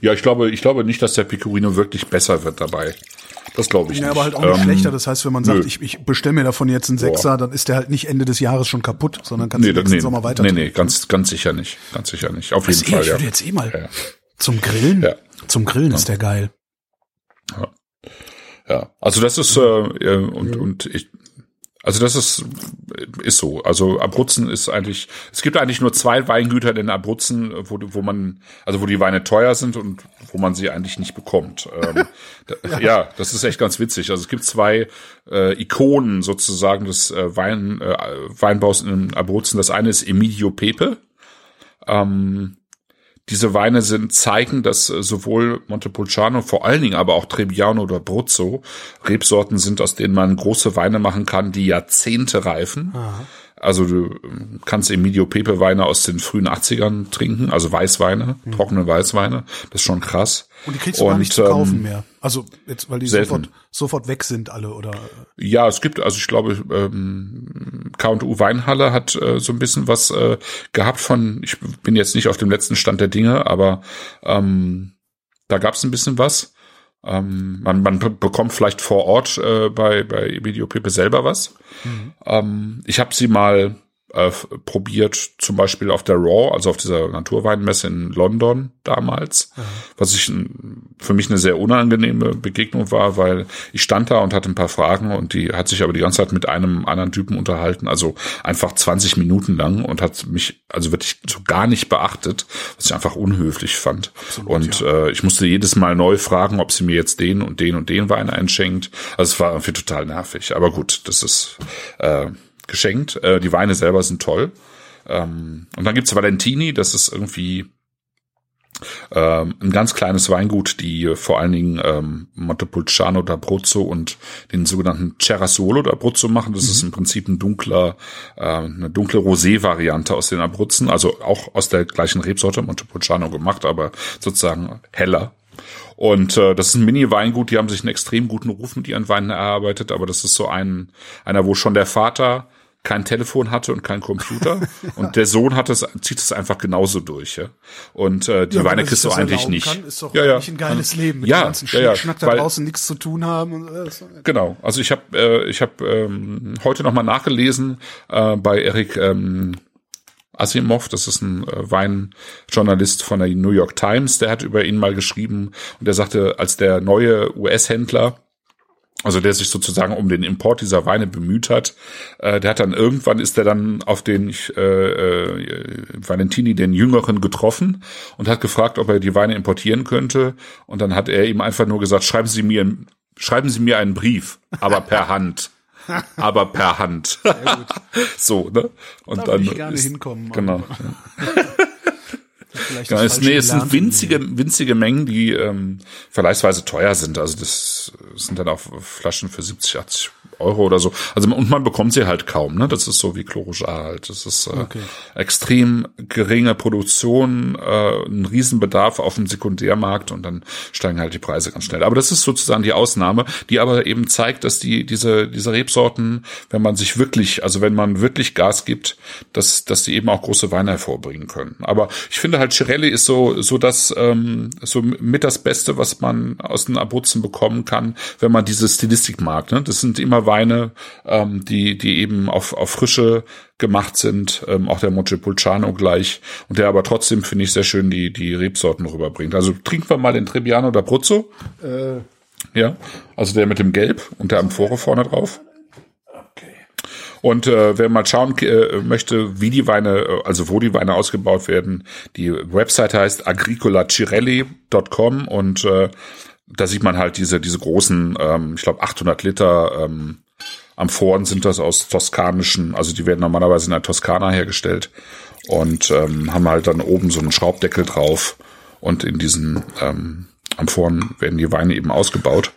ja, ich glaube, ich glaube nicht, dass der Pecorino wirklich besser wird dabei. Das glaube ich ja, nicht. aber halt auch nicht ähm, schlechter. Das heißt, wenn man sagt, nö. ich, ich bestelle mir davon jetzt einen Sechser, dann ist der halt nicht Ende des Jahres schon kaputt, sondern kannst nee, du nächsten nee, Sommer weiter. Nee, nee, ganz, ganz sicher nicht. Ganz sicher nicht. Auf jeden Fall. Eh, ich würde jetzt eh mal ja. Zum Grillen? Ja. Zum Grillen ja. ist der geil. Ja. Ja, also das ist äh, und und ich also das ist ist so. Also Abruzzen ist eigentlich es gibt eigentlich nur zwei Weingüter in Abruzzen, wo wo man also wo die Weine teuer sind und wo man sie eigentlich nicht bekommt. Ähm, ja. ja. das ist echt ganz witzig. Also es gibt zwei äh, Ikonen sozusagen des äh, Wein äh, Weinbaus in Abruzzen. Das eine ist Emilio Pepe. Ähm, diese Weine sind zeigen, dass äh, sowohl Montepulciano, vor allen Dingen aber auch Trebbiano oder Bruzzo Rebsorten sind, aus denen man große Weine machen kann, die Jahrzehnte reifen. Aha. Also du ähm, kannst Emilio Pepe Weine aus den frühen 80ern trinken, also Weißweine, mhm. trockene Weißweine. Das ist schon krass. Und die kriegst du und, gar nicht zu kaufen ähm, mehr. Also jetzt, weil die sofort, sofort weg sind alle oder? Ja, es gibt, also ich glaube, ähm, K&U Weinhalle hat äh, so ein bisschen was äh, gehabt von, ich bin jetzt nicht auf dem letzten Stand der Dinge, aber ähm, da gab es ein bisschen was. Ähm, man, man bekommt vielleicht vor Ort äh, bei, bei Video Pepe selber was. Mhm. Ähm, ich habe sie mal äh, probiert, zum Beispiel auf der Raw, also auf dieser Naturweinmesse in London damals, mhm. was ich für mich eine sehr unangenehme Begegnung war, weil ich stand da und hatte ein paar Fragen und die hat sich aber die ganze Zeit mit einem anderen Typen unterhalten, also einfach 20 Minuten lang und hat mich also wirklich so gar nicht beachtet, was ich einfach unhöflich fand. Absolut, und ja. äh, ich musste jedes Mal neu fragen, ob sie mir jetzt den und den und den Wein einschenkt. Also es war irgendwie total nervig. Aber gut, das ist äh, geschenkt. Äh, die Weine selber sind toll. Ähm, und dann gibt's Valentini, das ist irgendwie ähm, ein ganz kleines Weingut, die vor allen Dingen ähm, Montepulciano d'Abruzzo und den sogenannten Cerasuolo d'Abruzzo machen. Das mhm. ist im Prinzip ein dunkler, äh, eine dunkle Rosé-Variante aus den Abruzzen, also auch aus der gleichen Rebsorte Montepulciano gemacht, aber sozusagen heller. Und äh, das ist ein Mini-Weingut, die haben sich einen extrem guten Ruf mit ihren Weinen erarbeitet, aber das ist so ein, einer, wo schon der Vater kein Telefon hatte und kein Computer und der Sohn hat es zieht es einfach genauso durch ja? und äh, die ja, Weine kriegst du eigentlich nicht kann, ist doch ja, ja. ein geiles Leben mit ja, ganzen ja, ja, Schnack da draußen nichts zu tun haben genau also ich habe äh, ich habe ähm, heute noch mal nachgelesen äh, bei Eric ähm, Asimov, das ist ein äh, Weinjournalist von der New York Times, der hat über ihn mal geschrieben und der sagte, als der neue US-Händler also der sich sozusagen um den Import dieser Weine bemüht hat, äh, der hat dann irgendwann ist er dann auf den äh, äh, Valentini den Jüngeren getroffen und hat gefragt, ob er die Weine importieren könnte und dann hat er ihm einfach nur gesagt, schreiben Sie mir schreiben Sie mir einen Brief, aber per Hand. aber per Hand. so, ne? Und Da dann ich gerne ist, hinkommen. Genau. Vielleicht Falsche nee, es sind winzige, winzige Mengen, die ähm, vergleichsweise teuer sind. Also das sind dann auch Flaschen für 70, 80 Euro oder so. Also und man bekommt sie halt kaum. Ne, das ist so wie Chlorojar halt. Das ist äh, Okay. extrem geringe Produktion, äh, ein Riesenbedarf auf dem Sekundärmarkt und dann steigen halt die Preise ganz schnell. Aber das ist sozusagen die Ausnahme, die aber eben zeigt, dass die diese diese Rebsorten, wenn man sich wirklich, also wenn man wirklich Gas gibt, dass dass die eben auch große Weine hervorbringen können. Aber ich finde halt Chirelli ist so so das ähm, so mit das Beste, was man aus den Abruzzen bekommen kann, wenn man diese Stilistik mag. Ne? Das sind immer Weine, ähm, die die eben auf auf Frische gemacht sind, ähm, auch der Montepulciano gleich und der aber trotzdem finde ich sehr schön die die Rebsorten rüberbringt. Also trinken wir mal den Trebbiano d'Abruzzo. Äh, Ja, also der mit dem Gelb und der Amphore vorne drauf. Und äh, wer mal schauen äh, möchte, wie die Weine, äh, also wo die Weine ausgebaut werden, die Website heißt agricolacirelli.com und äh, da sieht man halt diese diese großen, ähm, ich glaube 800 Liter ähm, Amphoren sind das aus toskanischen, also die werden normalerweise in der Toskana hergestellt und ähm, haben halt dann oben so einen Schraubdeckel drauf und in diesen ähm, Amphoren werden die Weine eben ausgebaut.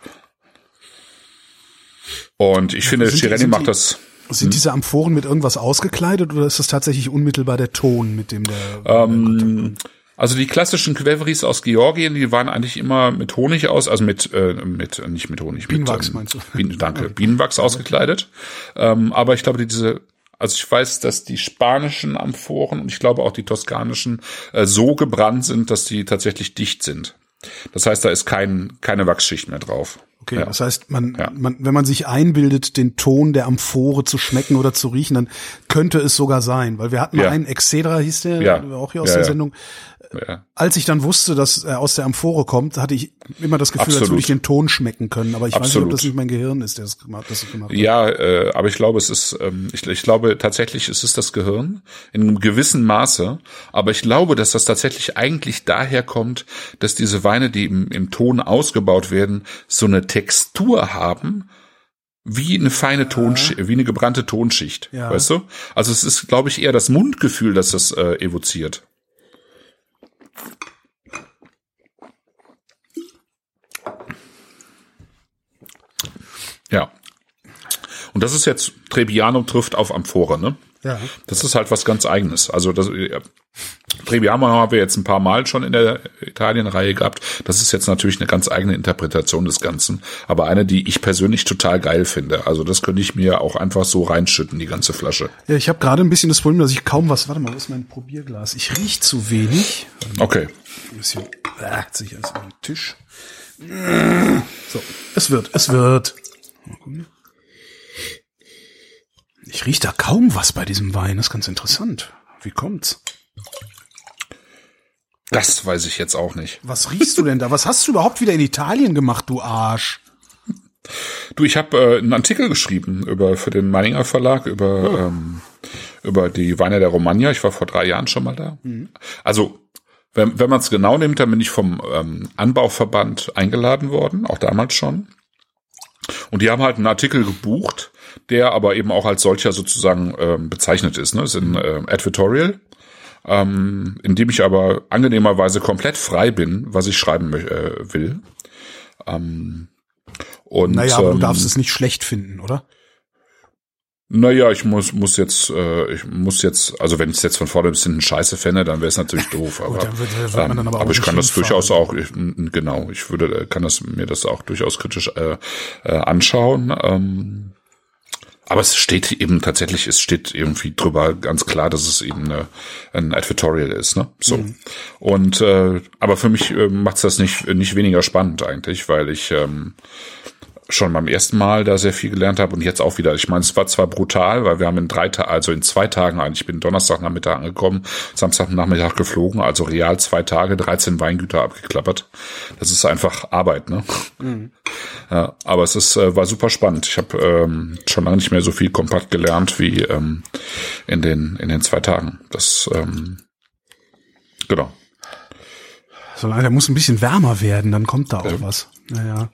Und ich finde, sind Chirelli sind macht die- das. sind diese Amphoren mit irgendwas ausgekleidet oder ist das tatsächlich unmittelbar der Ton, mit dem der Ähm, also die klassischen Queveris aus Georgien, die waren eigentlich immer mit Honig aus, also mit, äh, mit äh, nicht mit Honig, Bienenwachs mit, ähm, meinst du? Bienen, danke, Bienenwachs ausgekleidet. Ähm, aber ich glaube, diese, also ich weiß, dass die spanischen Amphoren und ich glaube auch die toskanischen äh, so gebrannt sind, dass die tatsächlich dicht sind. Das heißt, da ist kein, keine Wachsschicht mehr drauf. Okay, Ja. das heißt, man, Ja. man, wenn man sich einbildet, den Ton der Amphore zu schmecken oder zu riechen, dann könnte es sogar sein, weil wir hatten mal Ja. einen Excedra, hieß der, auch hier aus der. Sendung. Ja. Als ich dann wusste, dass er aus der Amphore kommt, hatte ich immer das Gefühl, als Absolut. würde ich den Ton schmecken können. Aber ich weiß nicht, ob Absolut. das nicht mein Gehirn ist, der das gemacht, das gemacht hat. Ja, äh, aber ich glaube, es ist, ähm, ich, ich glaube tatsächlich, es ist das Gehirn in einem gewissen Maße. Aber ich glaube, dass das tatsächlich eigentlich daher kommt, dass diese Weine, die im, im Ton ausgebaut werden, so eine Textur haben, wie eine feine Tonschicht, wie eine gebrannte Tonschicht, Ja. weißt du? Also es ist, glaube ich, eher das Mundgefühl, das das äh, evoziert. Ja. Und das ist jetzt, Trebbiano trifft auf Amphore, ne? Ja. Das ist halt was ganz eigenes. Also das, Trebbiano haben wir jetzt ein paar Mal schon in der Italien-Reihe gehabt. Das ist jetzt natürlich eine ganz eigene Interpretation des Ganzen, aber eine, die ich persönlich total geil finde. Also das könnte ich mir auch einfach so reinschütten, die ganze Flasche. Ja, ich habe gerade ein bisschen das Problem, dass ich kaum was. Warte mal, wo ist mein Probierglas? Ich riech zu wenig. Okay. Ein bisschen äh, sich mal den Tisch. So, es wird, es wird. Ich riech da kaum was bei diesem Wein. Das ist ganz interessant. Wie kommt's? Das weiß ich jetzt auch nicht. Was riechst du denn da? Was hast du überhaupt wieder in Italien gemacht, du Arsch? Du, ich habe äh, einen Artikel geschrieben über für den Meininger Verlag über ähm, über die Weine der Romagna. Ich war vor drei Jahren schon mal da. Also wenn, wenn man es genau nimmt, dann bin ich vom ähm, Anbauverband eingeladen worden, auch damals schon. Und die haben halt einen Artikel gebucht, der aber eben auch als solcher sozusagen ähm, bezeichnet ist. Ne? Das ist ein äh, Advertorial, ähm, in dem ich aber angenehmerweise komplett frei bin, was ich schreiben äh, will. Ähm, und, Naja, aber du ähm, darfst es nicht schlecht finden, oder? Naja, ich muss, muss jetzt, äh, ich muss jetzt, also wenn ich es jetzt von vorne bis hinten scheiße fände, dann wäre es natürlich doof. Aber, dann wird- wird man ähm, dann aber aber ich kann das durchaus auch, ich, genau, ich würde, äh, kann das mir das auch durchaus kritisch äh, äh, anschauen. Ähm, aber es steht eben tatsächlich, es steht irgendwie drüber ganz klar, dass es eben eine, ein Advertorial ist, ne? So. Mhm. Und äh, aber für mich äh, macht's das nicht nicht weniger spannend eigentlich, weil ich ähm, schon beim ersten Mal da sehr viel gelernt habe und jetzt auch wieder. Ich meine, es war zwar brutal, weil wir haben in drei Tagen, also in zwei Tagen eigentlich, ich bin Donnerstagnachmittag angekommen, Samstagnachmittag geflogen, also real zwei Tage, 13 Weingüter abgeklappert. Das ist einfach Arbeit, ne? Ja, aber es ist, äh, war super spannend. Ich habe ähm, schon lange nicht mehr so viel kompakt gelernt wie ähm, in den in den zwei Tagen. Das ähm, genau. So, der muss ein bisschen wärmer werden, dann kommt da auch was. Naja.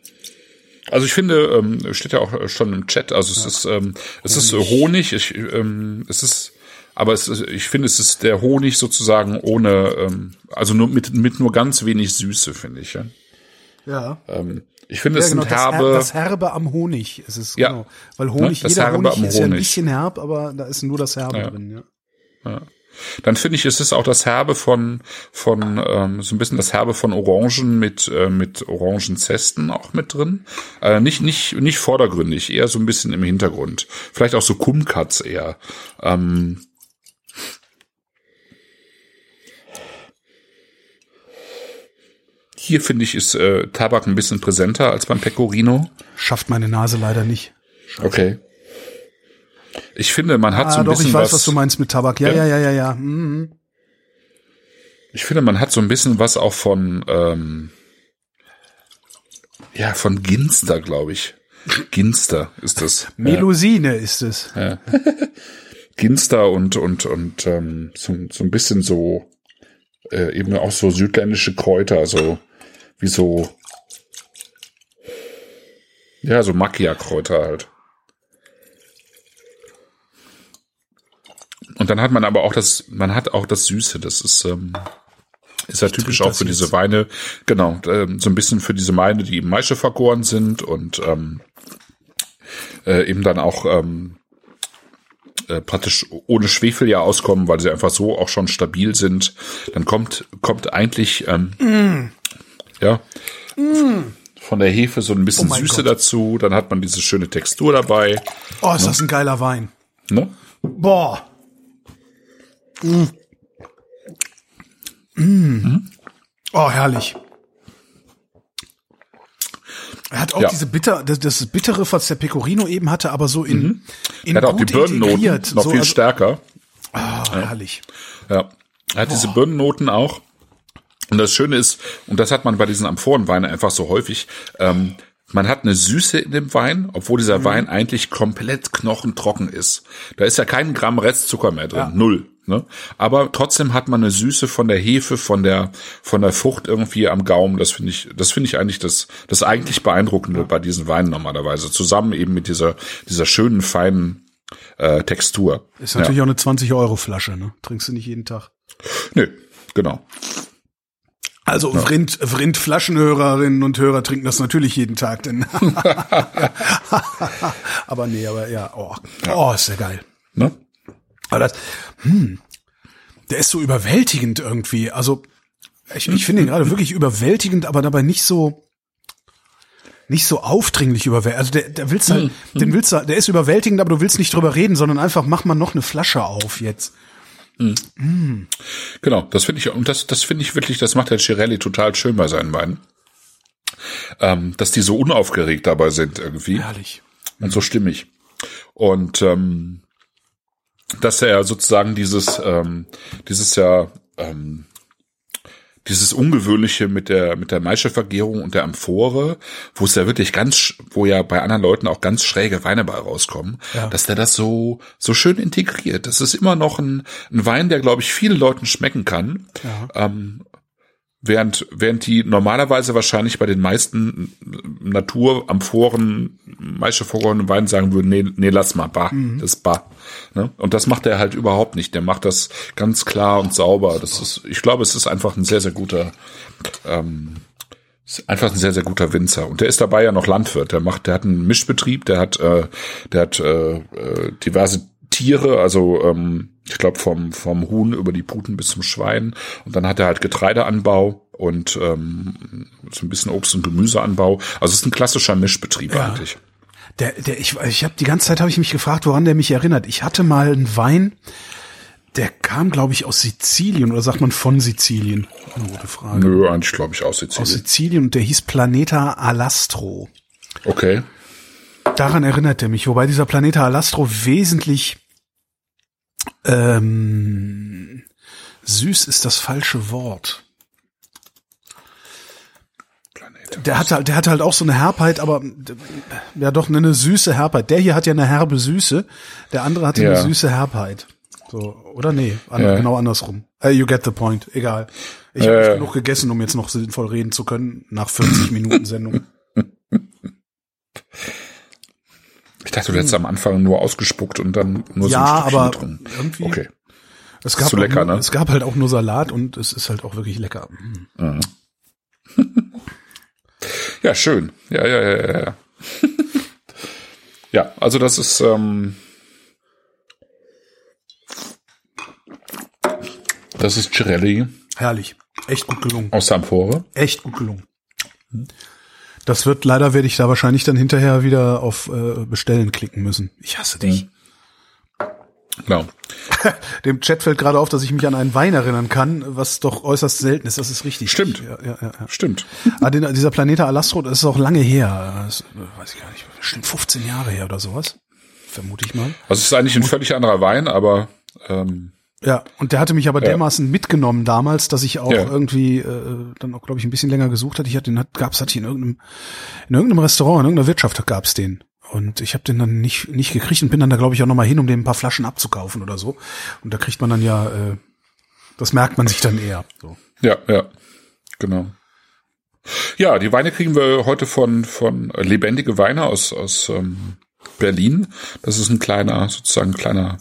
Also ich finde, ähm, steht ja auch schon im Chat, also es ist, ähm, es ist Honig, ich, ähm, es ist, aber es ist, ich finde, es ist der Honig sozusagen ohne, ähm, also nur mit, mit nur ganz wenig Süße, finde ich. Ja. Ja. Ähm, ich finde, Ja, es genau, sind das, Her herbe. das Herbe am Honig ist es, Ja. genau. Weil Honig, Ne, jeder Herbe Honig ist ja ein Honig. bisschen herb, aber da ist nur das Herbe Ja. drin, ja. Dann finde ich, es ist auch das Herbe von von ähm, so ein bisschen das Herbe von Orangen mit äh, mit Orangenzesten auch mit drin. Äh, nicht nicht nicht vordergründig, eher so ein bisschen im Hintergrund. Vielleicht auch so Kumquats eher. Ähm, hier finde ich ist äh, Tabak ein bisschen präsenter als beim Pecorino. Schafft meine Nase leider nicht. Okay. Ich finde, man hat so Ah, ein doch, bisschen ich weiß, was, was du meinst mit Tabak. Ja, Ja. ja, ja, ja, ja. Mhm. Ich finde, man hat so ein bisschen was auch von, ähm, ja, von Ginster, glaube ich. Ginster ist das. Ja. Melusine ist es. Ginster und, und, und ähm, so, so ein bisschen so, äh, eben auch so südländische Kräuter, so wie so, ja, so Macchia-Kräuter halt. Und dann hat man aber auch das, man hat auch das Süße, das ist, ähm, ist ja typisch trinke auch für diese Weine, genau, ähm, so ein bisschen für diese Weine, die im Maische vergoren sind und ähm, äh, eben dann auch ähm, äh, praktisch ohne Schwefel ja auskommen, weil sie einfach so auch schon stabil sind, dann kommt kommt eigentlich ähm, ja von der Hefe so ein bisschen Mm. Oh Süße Gott. dazu, dann hat man diese schöne Textur dabei, Oh, ist das ein geiler Wein. ne? Boah. Mm. Mm. Oh, herrlich. Er hat auch Ja. diese bitter, das, das bittere, was der Pecorino eben hatte, aber so in, in Er hat auch die Birnennoten integriert. noch so, viel also, stärker. ah, herrlich. Ja. Er hat diese Birnennoten auch. Und das Schöne ist, und das hat man bei diesen Amphorenweinen einfach so häufig, ähm, man hat eine Süße in dem Wein, obwohl dieser Mhm. Wein eigentlich komplett knochentrocken ist. Da ist ja kein Gramm Restzucker mehr drin. Null. Ne? Aber trotzdem hat man eine Süße von der Hefe, von der, von der Frucht irgendwie am Gaumen. Das finde ich, das finde ich eigentlich das, das eigentlich beeindruckende bei diesen Weinen normalerweise. Zusammen eben mit dieser, dieser schönen, feinen, äh, Textur. Ist natürlich auch eine 20-Euro-Flasche, ne? Trinkst du nicht jeden Tag. Nö, genau. Also Vrind, Vrind Flaschenhörerinnen und Hörer trinken das natürlich jeden Tag, denn aber nee, aber ja, oh, oh, ist ja geil. Ne? Aber das, hm, der ist so überwältigend irgendwie. Also ich, ich finde ihn gerade wirklich überwältigend, aber dabei nicht so nicht so aufdringlich überwältigend. Also der, der willst halt, den willst du, der ist überwältigend, aber du willst nicht drüber reden, sondern einfach mach mal noch eine Flasche auf jetzt. Genau, das finde ich, und das, das finde ich wirklich, das macht der Chirelli total schön bei seinen Weinen. Ähm, dass die so unaufgeregt dabei sind irgendwie Herrlich. und so stimmig. Und ähm, dass er sozusagen dieses, ähm, dieses ja, ähm, dieses Ungewöhnliche mit der, mit der Maischevergärung und der Amphore, wo es ja wirklich ganz, wo ja bei anderen Leuten auch ganz schräge Weine bei rauskommen, Ja. dass der das so, so schön integriert. Das ist immer noch ein, ein Wein, der, glaube ich, vielen Leuten schmecken kann. Ähm, während, während die normalerweise wahrscheinlich bei den meisten Natur, Amphoren, Maische vergorenen Weinen sagen würden, nee, nee, lass mal, bah, das ist bah. Ne? Und das macht er halt überhaupt nicht. Der macht das ganz klar und sauber. Das ist, ich glaube, es ist einfach ein sehr, sehr guter, ähm, ist einfach ein sehr, sehr guter Winzer. Und der ist dabei ja noch Landwirt. Der macht, der hat einen Mischbetrieb, der hat, äh, der hat äh, äh, diverse Tiere, also ähm, ich glaube vom vom Huhn über die Puten bis zum Schwein und dann hat er halt Getreideanbau und ähm, so ein bisschen Obst und Gemüseanbau. Also es ist ein klassischer Mischbetrieb eigentlich. Der, der, ich, ich habe die ganze Zeit habe ich mich gefragt, woran der mich erinnert. Ich hatte mal einen Wein, der kam, glaube ich, aus Sizilien oder sagt man von Sizilien? Eine gute Frage. Nö, eigentlich glaube ich aus Aus Sizilien. Sizilien und der hieß Planeta Alastro. Okay. Daran erinnert er mich, wobei dieser Planeta Alastro wesentlich ähm, süß ist das falsche Wort. Der hatte, der hatte halt auch so eine Herbheit, aber ja doch eine süße Herbheit. Der hier hat ja eine herbe Süße, der andere hatte eine Ja. süße Herbheit. So, oder nee, an, Ja. genau andersrum. Äh, you get the point, egal. Ich Ja, habe genug gegessen, um jetzt noch sinnvoll reden zu können, nach 40 Minuten Sendung. Ich dachte, du hättest am Anfang nur ausgespuckt und dann nur Ja, so ein aber getrunken. irgendwie- Okay. Es gab, zu lecker, nur, ne? es gab halt auch nur Salat und es ist halt auch wirklich lecker. Ja, schön. Ja, ja, ja, ja. Ja, ja also das ist, ähm, das ist Cirelli Herrlich. Echt gut gelungen. aus Sampore. Echt gut gelungen. Das wird, leider werde ich da wahrscheinlich dann hinterher wieder auf äh, Bestellen klicken müssen. Ich hasse dich. Genau. Dem Chat fällt gerade auf, dass ich mich an einen Wein erinnern kann, was doch äußerst selten ist. Das ist richtig. Stimmt. Ja, ja, ja, ja. Stimmt. Ah, den, dieser Planeta Alastro, das ist auch lange her. Das, äh, weiß ich gar nicht. Bestimmt 15 Jahre her oder sowas. Vermute ich mal. Also es ist eigentlich ein völlig anderer Wein, aber ähm, Ja, und der hatte mich aber dermaßen mitgenommen damals, dass ich auch Ja. irgendwie äh, dann auch, glaube ich, ein bisschen länger gesucht hatte. Ich hatte den, hat, gab's hatte ich in irgendeinem, in irgendeinem Restaurant, in irgendeiner Wirtschaft gab's den. Und ich habe den dann nicht nicht gekriegt und bin dann da, glaube ich, auch nochmal hin, um den ein paar Flaschen abzukaufen oder so. Und da kriegt man dann ja, äh, das merkt man sich dann eher. So. ja, ja, genau. Ja, die Weine kriegen wir heute von von lebendige Weine aus aus ähm, Berlin. Das ist ein kleiner sozusagen ein kleiner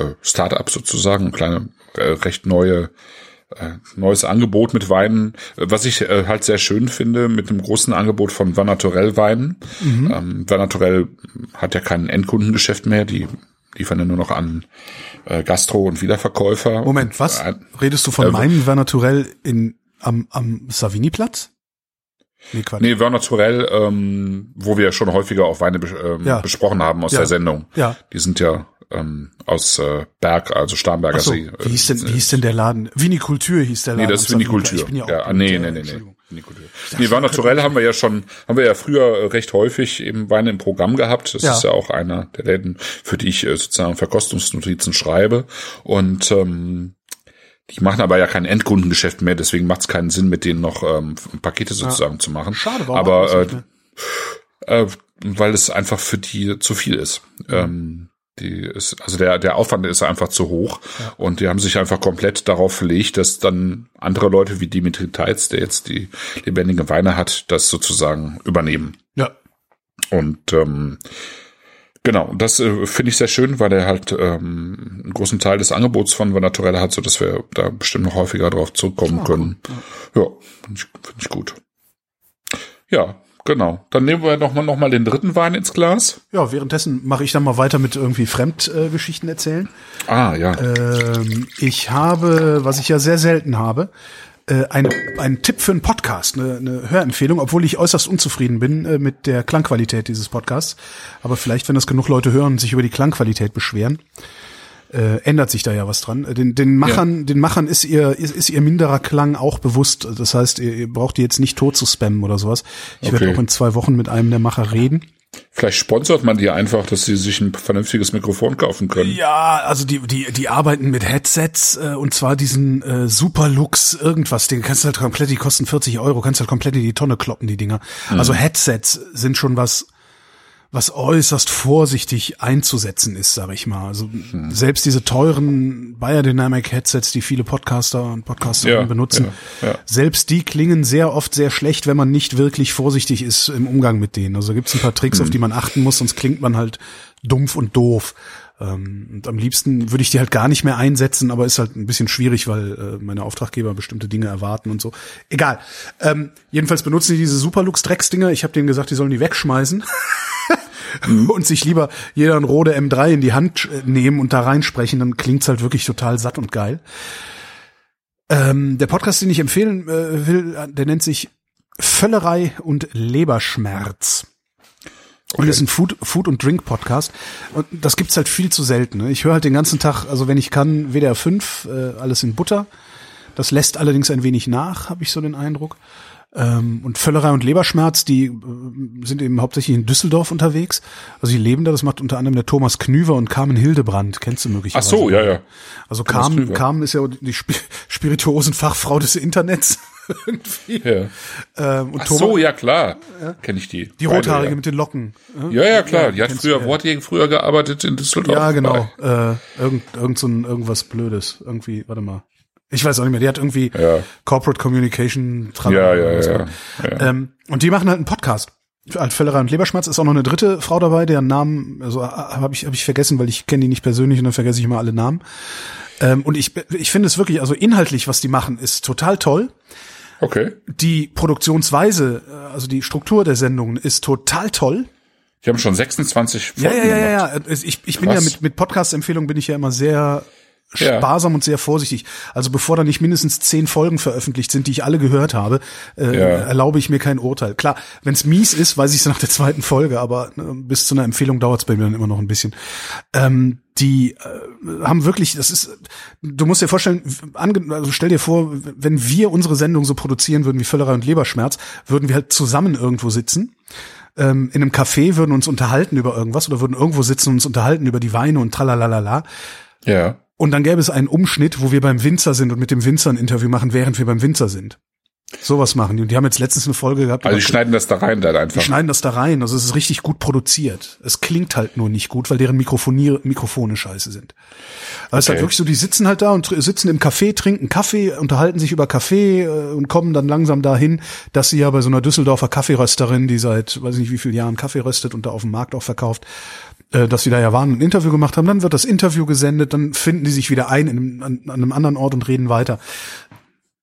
äh, Startup sozusagen, ein kleiner äh, recht neue äh, neues Angebot mit Weinen, äh, was ich äh, halt sehr schön finde, mit einem großen Angebot von Van Naturel Weinen. Ähm, Van hat ja kein Endkundengeschäft mehr, die liefern ja nur noch an äh, Gastro- und Wiederverkäufer. Moment, was? Äh, Redest du von äh, meinem Vernaturell in am am Savini-Platz? Nee, Quatsch. Nee, Van Naturel, ähm, wo wir schon häufiger auch Weine bes ähm, Ja. besprochen haben aus Ja. der Sendung. Ja. Die sind ja ähm, aus äh, Berg, also Starnberger Ach so, See. wie hieß denn, wie hieß denn der Laden? Vinikultur hieß der Laden. Nee, das ist. Vinikultur. Bin ja, Ja, nee, nee, nee, nee. Vinikultur. Nee, Van Naturel haben wir ja schon, haben wir ja früher äh, recht häufig eben Weine im Programm gehabt. Das Ja. ist ja auch einer der Läden, für die ich äh, sozusagen Verkostungsnotizen schreibe. Und ähm, die machen aber ja kein Endkundengeschäft mehr, deswegen macht es keinen Sinn, mit denen noch ähm, Pakete sozusagen zu machen. Schade, warum aber äh, äh, weil es einfach für die zu viel ist. Ähm, die ist, also der, der Aufwand ist einfach zu hoch und die haben sich einfach komplett darauf verlegt, dass dann andere Leute wie Dimitri Teitz, der jetzt die lebendigen Weine hat, das sozusagen übernehmen. Ja. Und ähm, genau, das äh, finde ich sehr schön, weil er halt ähm, einen großen Teil des Angebots von Naturelle hat, so dass wir da bestimmt noch häufiger drauf zurückkommen können. Ja, finde ich, find ich gut. Ja, genau. Dann nehmen wir noch mal, noch mal den dritten Wein ins Glas. Ja, währenddessen mache ich dann mal weiter mit irgendwie Fremdgeschichten äh, erzählen. Ah, ja. Ähm, ich habe, was ich ja sehr selten habe, äh, ein, einen Tipp für einen Podcast, eine, eine Hörempfehlung, obwohl ich äußerst unzufrieden bin äh, mit der Klangqualität dieses Podcasts. Aber vielleicht, wenn das genug Leute hören und sich über die Klangqualität beschweren, äh, ändert sich da ja was dran. Äh, Den, den Machern, den Machern ist ihr, ist, ist ihr minderer Klang auch bewusst. Das heißt, ihr, ihr braucht die jetzt nicht tot zu spammen oder sowas. Ich werde Okay. auch in zwei Wochen mit einem der Macher reden. Vielleicht sponsert man die einfach, dass sie sich ein vernünftiges Mikrofon kaufen können. Ja, also die die die arbeiten mit Headsets äh, und zwar diesen äh, Superlux irgendwas, den kannst du halt komplett, die kosten 40 Euro, kannst halt komplett in die Tonne kloppen die Dinger. Also Headsets sind schon was was äußerst vorsichtig einzusetzen ist, sage ich mal. Also selbst diese teuren Biodynamic Headsets, die viele Podcaster und Podcasterinnen Ja, benutzen, ja, ja. selbst die klingen sehr oft sehr schlecht, wenn man nicht wirklich vorsichtig ist im Umgang mit denen. Also gibt's ein paar Tricks, auf die man achten muss, sonst klingt man halt dumpf und doof. Ähm, und am liebsten würde ich die halt gar nicht mehr einsetzen, aber ist halt ein bisschen schwierig, weil äh, meine Auftraggeber bestimmte Dinge erwarten und so. Egal. Ähm, jedenfalls benutzen die diese Superlux-Drecksdinger. Ich habe denen gesagt, die sollen die wegschmeißen. und sich lieber jeder ein Rode M3 in die Hand äh, nehmen und da reinsprechen, dann klingt's halt wirklich total satt und geil. Ähm, der Podcast, den ich empfehlen äh, will, äh, der nennt sich Völlerei und Leberschmerz. Und ist ein Food, Food und Drink Podcast. Und das gibt's halt viel zu selten. Ne? Ich höre halt den ganzen Tag, also wenn ich kann, WDR 5, äh, alles in Butter. Das lässt allerdings ein wenig nach, habe ich so den Eindruck. Ähm, und Völlerei und Leberschmerz, die äh, sind eben hauptsächlich in Düsseldorf unterwegs. Also die leben da, das macht unter anderem der Thomas Knüver und Carmen Hildebrand, kennst du Ach möglicherweise. so, ja, ja. Also Thomas Carmen, Knüver. Carmen ist ja die Sp Spirituosenfachfrau des Internets. Irgendwie. ja. Ähm, und Ach Thomas, so, ja klar. Kenne ich die. die Beide, rothaarige ja. mit den Locken. Ja, ja, klar. Die hat früher, ja. wo hat die früher gearbeitet in Düsseldorf? Ja, genau. Äh, irgend, irgend so ein, irgendwas Blödes. Irgendwie, warte mal. Ich weiß auch nicht mehr. Die hat irgendwie Ja. Corporate Communication. Ja, tralala, ja, ja. gemacht. ja. Ähm, und die machen halt einen Podcast. Völlerei und Leberschmerz ist auch noch eine dritte Frau dabei, deren Namen, also habe ich, hab ich vergessen, weil ich kenne die nicht persönlich und dann vergesse ich immer alle Namen. Ähm, und ich, ich finde es wirklich, also inhaltlich, was die machen, ist total toll. Okay. Die Produktionsweise, äh, also die Struktur der Sendungen ist total toll. Die haben schon 26 Folgen Ja, ja, ja, ja. Ich, ich bin ja mit, mit Podcast-Empfehlungen bin ich ja immer sehr sparsam ja. und sehr vorsichtig. Also bevor da nicht mindestens zehn Folgen veröffentlicht sind, die ich alle gehört habe, äh, ja. erlaube ich mir kein Urteil. Klar, wenn es mies ist, weiß ich es nach der zweiten Folge, aber äh, bis zu einer Empfehlung dauert es bei mir dann immer noch ein bisschen. Ähm, die äh, haben wirklich, das ist, du musst dir vorstellen, also stell dir vor, wenn wir unsere Sendung so produzieren würden wie Völlerei und Leberschmerz, würden wir halt zusammen irgendwo sitzen ähm, in einem Café würden uns unterhalten über irgendwas oder würden irgendwo sitzen und uns unterhalten über die Weine und tralalala. Ja. Und dann gäbe es einen Umschnitt, wo wir beim Winzer sind und mit dem Winzer ein Interview machen, während wir beim Winzer sind. Sowas machen die. Und die haben jetzt letztens eine Folge gehabt. Also die schneiden das da rein dann einfach. Die schneiden das da rein. Also es ist richtig gut produziert. Es klingt halt nur nicht gut, weil deren Mikrofonier Mikrofone scheiße sind. Also okay. es ist halt wirklich so, die sitzen halt da und sitzen im Café, trinken Kaffee, unterhalten sich über Kaffee äh, und kommen dann langsam dahin, dass sie ja bei so einer Düsseldorfer Kaffeerösterin, die seit weiß ich nicht wie vielen Jahren Kaffee röstet und da auf dem Markt auch verkauft, dass sie da ja waren, ein Interview gemacht haben, dann wird das Interview gesendet, dann finden die sich wieder ein in an, an einem anderen Ort und reden weiter.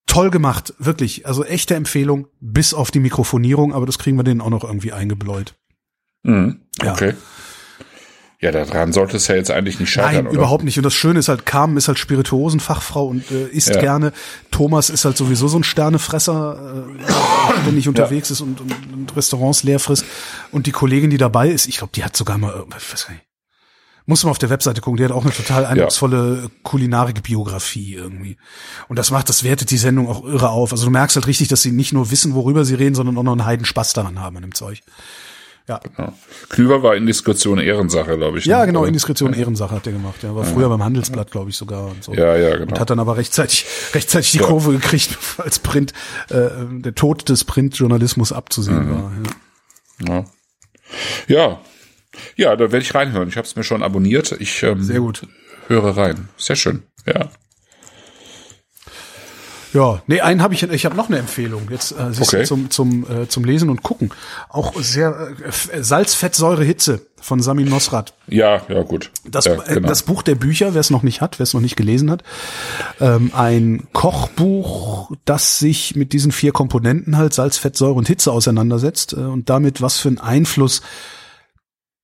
Toll gemacht, wirklich. Also echte Empfehlung, bis auf die Mikrofonierung, aber das kriegen wir denen auch noch irgendwie eingebläut. Mhm. Okay. Ja. Ja, daran sollte es ja jetzt eigentlich nicht scheitern, Nein, oder? überhaupt nicht. Und das Schöne ist halt, Carmen ist halt Spirituosenfachfrau und äh, isst ja. gerne. Thomas ist halt sowieso so ein Sternefresser, äh, der nicht unterwegs ja. ist und, und, und, Restaurants leer frisst. Und die Kollegin, die dabei ist, ich glaube, die hat sogar mal, ich weiß nicht, muss man auf der Webseite gucken, die hat auch eine total eindrucksvolle ja. Kulinarik-Biografie irgendwie. Und das macht, das wertet die Sendung auch irre auf. Also du merkst halt richtig, dass sie nicht nur wissen, worüber sie reden, sondern auch noch einen Heiden Spaß daran haben an dem Zeug. Ja. Genau. Klüver war Indiskretion Ehrensache, glaube ich. Ja, ne? genau, Indiskretion ja. Ehrensache hat der gemacht. Ja, war ja. früher beim Handelsblatt, glaube ich, sogar und so. Ja, ja, genau. Und hat dann aber rechtzeitig, rechtzeitig die ja. Kurve gekriegt, als Print, äh, der Tod des Printjournalismus abzusehen mhm. war. Ja. ja. Ja, da werde ich reinhören. Ich habe es mir schon abonniert. Ich ähm, Sehr gut. höre rein. Sehr schön. Ja. Ja, nee, einen habe ich, ich habe noch eine Empfehlung jetzt äh, okay. zum zum äh, zum Lesen und gucken. Auch sehr äh, Salz, Fett, Säure, Hitze von Samin Nosrat. Ja, ja gut. Das ja, äh, genau. das Buch der Bücher, wer es noch nicht hat, wer es noch nicht gelesen hat, ähm, ein Kochbuch, das sich mit diesen vier Komponenten halt Salz, Fett, Säure und Hitze auseinandersetzt äh, und damit was für einen Einfluss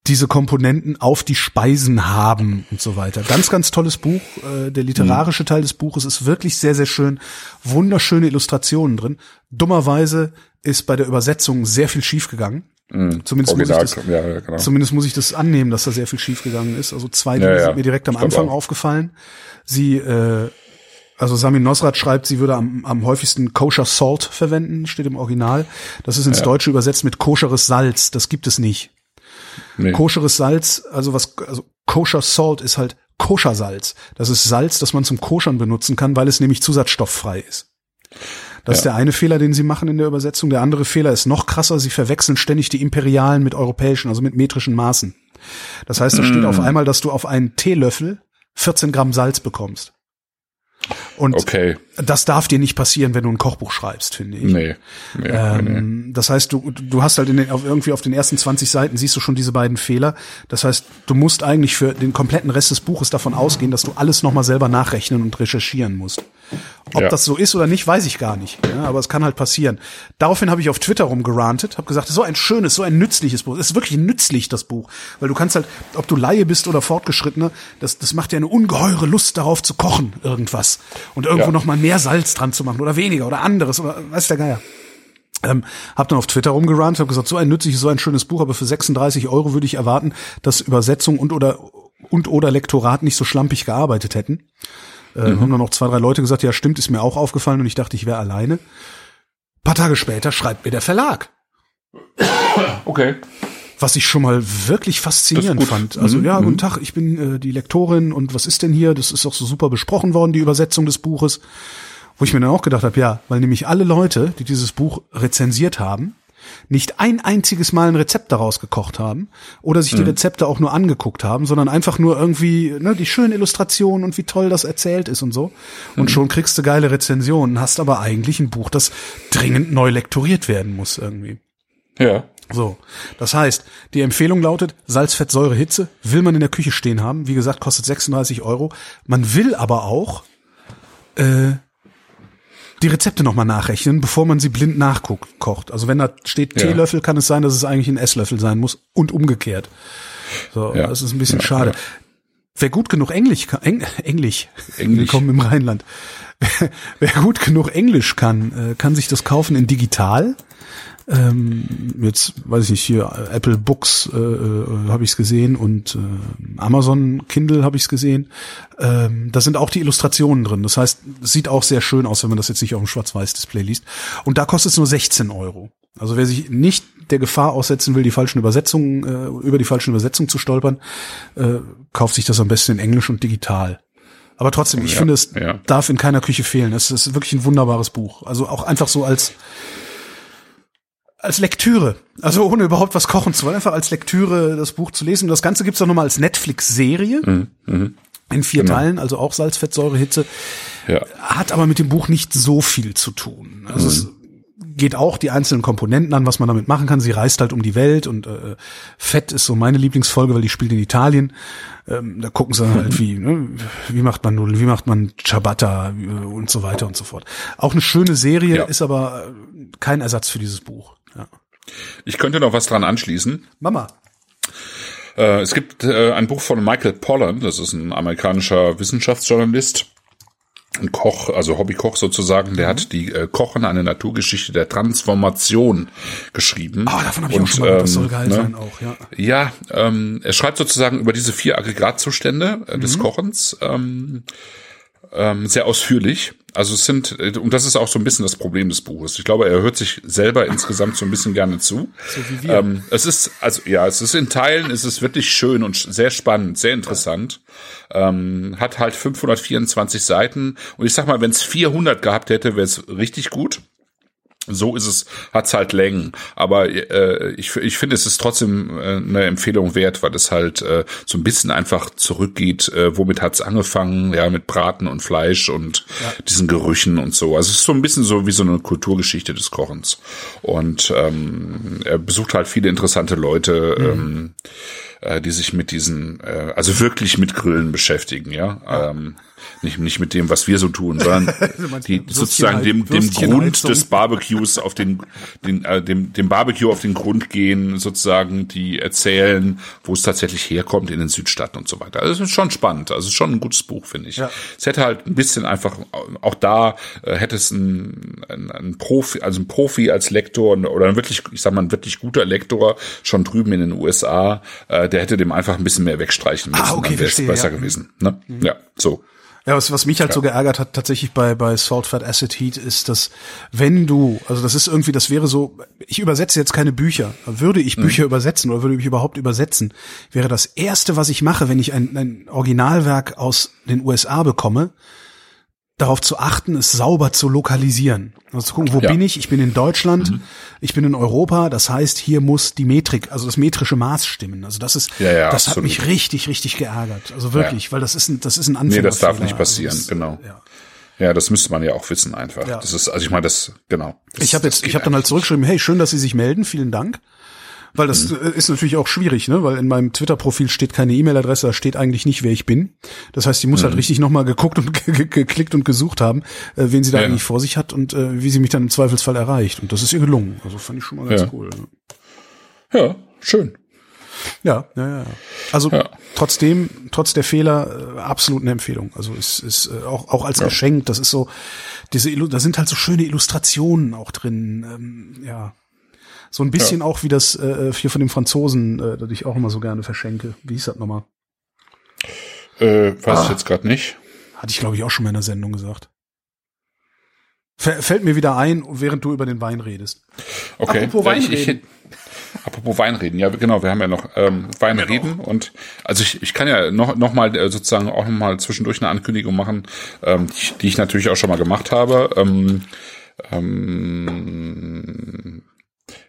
diese Komponenten auf die Speisen haben und so weiter. Ganz, ganz tolles Buch. Äh, der literarische Teil des Buches ist wirklich sehr, sehr schön. Wunderschöne Illustrationen drin. Dummerweise ist bei der Übersetzung sehr viel schiefgegangen. Mhm. Zumindest, muss ich das, ja, ja, genau. zumindest muss ich das annehmen, dass da sehr viel schiefgegangen ist. Also zwei Dinge ja, sind mir direkt am Anfang auch. aufgefallen. Sie, äh, also Samin Nosrat schreibt, sie würde am, am häufigsten kosher Salt verwenden, steht im Original. Das ist ins Deutsche übersetzt mit koscheres Salz. Das gibt es nicht. Nee. Koscheres Salz, also was, also kosher Salt ist halt koscher Salz. Das ist Salz, das man zum Koschern benutzen kann, weil es nämlich zusatzstofffrei ist. Das ja. ist der eine Fehler, den sie machen in der Übersetzung. Der andere Fehler ist noch krasser. Sie verwechseln ständig die imperialen mit europäischen, also mit metrischen Maßen. Das heißt, da mm. steht auf einmal, dass du auf einen Teelöffel 14 Gramm Salz bekommst. Und okay. das darf dir nicht passieren, wenn du ein Kochbuch schreibst, finde ich. Nee. nee, ähm, nee. Das heißt, du, du hast halt in den, auf, irgendwie auf den ersten 20 Seiten siehst du schon diese beiden Fehler. Das heißt, du musst eigentlich für den kompletten Rest des Buches davon ausgehen, dass du alles nochmal selber nachrechnen und recherchieren musst. Ob ja. das so ist oder nicht, weiß ich gar nicht. Ja, aber es kann halt passieren. Daraufhin habe ich auf Twitter rumgerantet, habe gesagt, so ein schönes, so ein nützliches Buch. Es ist wirklich nützlich, das Buch. Weil du kannst halt, ob du Laie bist oder Fortgeschrittene, das, das macht dir eine ungeheure Lust darauf zu kochen, irgendwas. Und irgendwo ja. noch mal mehr Salz dran zu machen oder weniger oder anderes oder weiß der Geier. Ähm, hab dann auf Twitter rumgerannt, habe gesagt, so ein nützliches, so ein schönes Buch, aber für 36 Euro würde ich erwarten, dass Übersetzung und oder und oder Lektorat nicht so schlampig gearbeitet hätten. Äh, mhm. Haben dann noch zwei, drei Leute gesagt, ja stimmt, ist mir auch aufgefallen und ich dachte, ich wäre alleine. paar Tage später schreibt mir der Verlag. Okay. Was ich schon mal wirklich faszinierend fand. Also mhm. ja, guten mhm. Tag, ich bin äh, die Lektorin und was ist denn hier? Das ist auch so super besprochen worden, die Übersetzung des Buches. Wo ich mir dann auch gedacht habe, ja, weil nämlich alle Leute, die dieses Buch rezensiert haben, nicht ein einziges Mal ein Rezept daraus gekocht haben oder sich die mhm. Rezepte auch nur angeguckt haben, sondern einfach nur irgendwie ne, die schönen Illustrationen und wie toll das erzählt ist und so. Und mhm. schon kriegst du geile Rezensionen, hast aber eigentlich ein Buch, das dringend neu lektoriert werden muss irgendwie. Ja. So, das heißt, die Empfehlung lautet Salz, Fett, Säure, Hitze. Will man in der Küche stehen haben. Wie gesagt, kostet 36 Euro. Man will aber auch äh, die Rezepte nochmal nachrechnen, bevor man sie blind nachkocht. Also wenn da steht Ja. Teelöffel, kann es sein, dass es eigentlich ein Esslöffel sein muss und umgekehrt. So, Ja. das ist ein bisschen Ja, schade. Wer gut genug Englisch kann, Eng, Englisch, Englisch. willkommen im Rheinland. Wer, wer gut genug Englisch kann, äh, kann sich das kaufen in digital. Ähm, jetzt weiß ich nicht hier Apple Books äh, äh, habe ich es gesehen und äh, Amazon Kindle habe ich es gesehen. Ähm, da sind auch die Illustrationen drin. Das heißt, es sieht auch sehr schön aus, wenn man das jetzt nicht auf dem Schwarz-Weiß-Display liest. Und da kostet es nur 16 Euro. Also wer sich nicht der Gefahr aussetzen will, die falschen Übersetzungen äh, über die falschen Übersetzungen zu stolpern, äh, kauft sich das am besten in Englisch und digital. Aber trotzdem, ich Ja, finde, es ja. darf in keiner Küche fehlen. Es ist wirklich ein wunderbares Buch. Also auch einfach so als als Lektüre. Also ohne überhaupt was kochen zu wollen, einfach als Lektüre das Buch zu lesen. Und das Ganze gibt's auch nochmal als Netflix-Serie. In vier Genau. Teilen, also auch Salz, Fett, Säure, Hitze. Ja. Hat aber mit dem Buch nicht so viel zu tun. Also es geht auch die einzelnen Komponenten an, was man damit machen kann. Sie reist halt um die Welt und äh, Fett ist so meine Lieblingsfolge, weil die spielt in Italien. Ähm, da gucken sie halt, wie, ne, wie macht man Nudeln, wie macht man Ciabatta äh, und so weiter und so fort. Auch eine schöne Serie, Ja. ist aber äh, kein Ersatz für dieses Buch. Ja. Ich könnte noch was dran anschließen. Mama. Äh, es gibt äh, ein Buch von Michael Pollan, das ist ein amerikanischer Wissenschaftsjournalist, ein Koch, also Hobbykoch sozusagen, der hat die äh, Kochen, eine Naturgeschichte der Transformation geschrieben. Ah, davon habe ich auch Und, schon mal gehört, das soll ähm, geil ne, sein auch, ja. Ja, ähm, er schreibt sozusagen über diese vier Aggregatzustände äh, Mhm. des Kochens ähm, ähm, sehr ausführlich. Also es sind, und das ist auch so ein bisschen das Problem des Buches. Ich glaube, er hört sich selber insgesamt so ein bisschen gerne zu. So wie wir. Ähm, es ist, also ja, es ist in Teilen, es ist wirklich schön und sehr spannend, sehr interessant. Ähm, hat halt 524 Seiten und ich sag mal, wenn es 400 gehabt hätte, wäre es richtig gut. So ist es, hat's halt Längen. Aber äh, ich, ich finde, es ist trotzdem äh, eine Empfehlung wert, weil es halt äh, so ein bisschen einfach zurückgeht, äh, womit hat's angefangen, ja, mit Braten und Fleisch und diesen Gerüchen und so. Also es ist so ein bisschen so wie so eine Kulturgeschichte des Kochens. Und ähm, er besucht halt viele interessante Leute, ähm, äh, die sich mit diesen, äh, also wirklich mit Grillen beschäftigen, ja. Ähm, nicht, nicht mit dem, was wir so tun, sondern die Würstchen sozusagen dem, dem Würstchen Grund Heizung. des Barbecues auf den, den, äh, dem, dem Barbecue auf den Grund gehen, sozusagen, die erzählen, wo es tatsächlich herkommt in den Südstaaten und so weiter. Also es ist schon spannend. Also es ist schon ein gutes Buch, finde ich. Ja. Es hätte halt ein bisschen einfach, auch da äh, hätte es ein, ein, ein Profi, also ein Profi als Lektor oder ein wirklich, ich sag mal, ein wirklich guter Lektor schon drüben in den USA, äh, der hätte dem einfach ein bisschen mehr wegstreichen müssen. Ah, okay, dann wäre es besser ja. gewesen. Ne? Ja, so. Ja, was, was mich halt so geärgert hat, tatsächlich bei, bei Salt, Fat, Acid, Heat, ist, dass wenn du, also das ist irgendwie, das wäre so, ich übersetze jetzt keine Bücher. Würde ich Bücher übersetzen oder würde ich überhaupt übersetzen, wäre das erste, was ich mache, wenn ich ein, ein Originalwerk aus den USA bekomme, darauf zu achten, es sauber zu lokalisieren. Also zu gucken, wo Ja. bin ich? Ich bin in Deutschland, ich bin in Europa, das heißt, hier muss die Metrik, also das metrische Maß stimmen. Also das ist, Ja, ja, das hat absolut. mich richtig, richtig geärgert. Also wirklich, weil das ist ein, das ist ein Nee, Anfängerfehler. das darf nicht Also passieren, das- genau. Ja. Das müsste man ja auch wissen einfach. Ja. Das ist, also ich meine, das, genau. Das, Ich habe jetzt, ich habe dann halt zurückgeschrieben, hey, schön, dass Sie sich melden, vielen Dank. Weil das Mhm. äh, ist natürlich auch schwierig, ne? Weil in meinem Twitter-Profil steht keine E-Mail-Adresse, da steht eigentlich nicht, wer ich bin. Das heißt, die muss Mhm. halt richtig nochmal geguckt und ge- ge- geklickt und gesucht haben, äh, wen sie da Ja. eigentlich vor sich hat und äh, wie sie mich dann im Zweifelsfall erreicht. Und das ist ihr gelungen. Also fand ich schon mal ganz Ja. cool. ne? Ja, schön. Ja, ja, ja. ja. Also Ja. trotzdem, trotz der Fehler, äh, absolut eine Empfehlung. Also es ist äh, auch auch als Geschenk. Das ist so diese, da sind halt so schöne Illustrationen auch drin. Ähm, ja, so ein bisschen auch wie das äh, hier von dem Franzosen, äh, das ich auch immer so gerne verschenke. Wie hieß das nochmal? Äh, weiß Ah. ich jetzt gerade nicht. Hatte ich glaube ich auch schon mal in der Sendung gesagt. F fällt mir wieder ein, während du über den Wein redest. Okay. Apropos Ja, ich, Weinreden. ich, apropos Weinreden, ja genau, wir haben ja noch ähm, Weinreden und also ich, ich kann ja noch noch mal äh, sozusagen auch noch mal zwischendurch eine Ankündigung machen, ähm, die, ich- die ich natürlich auch schon mal gemacht habe. Ähm, ähm,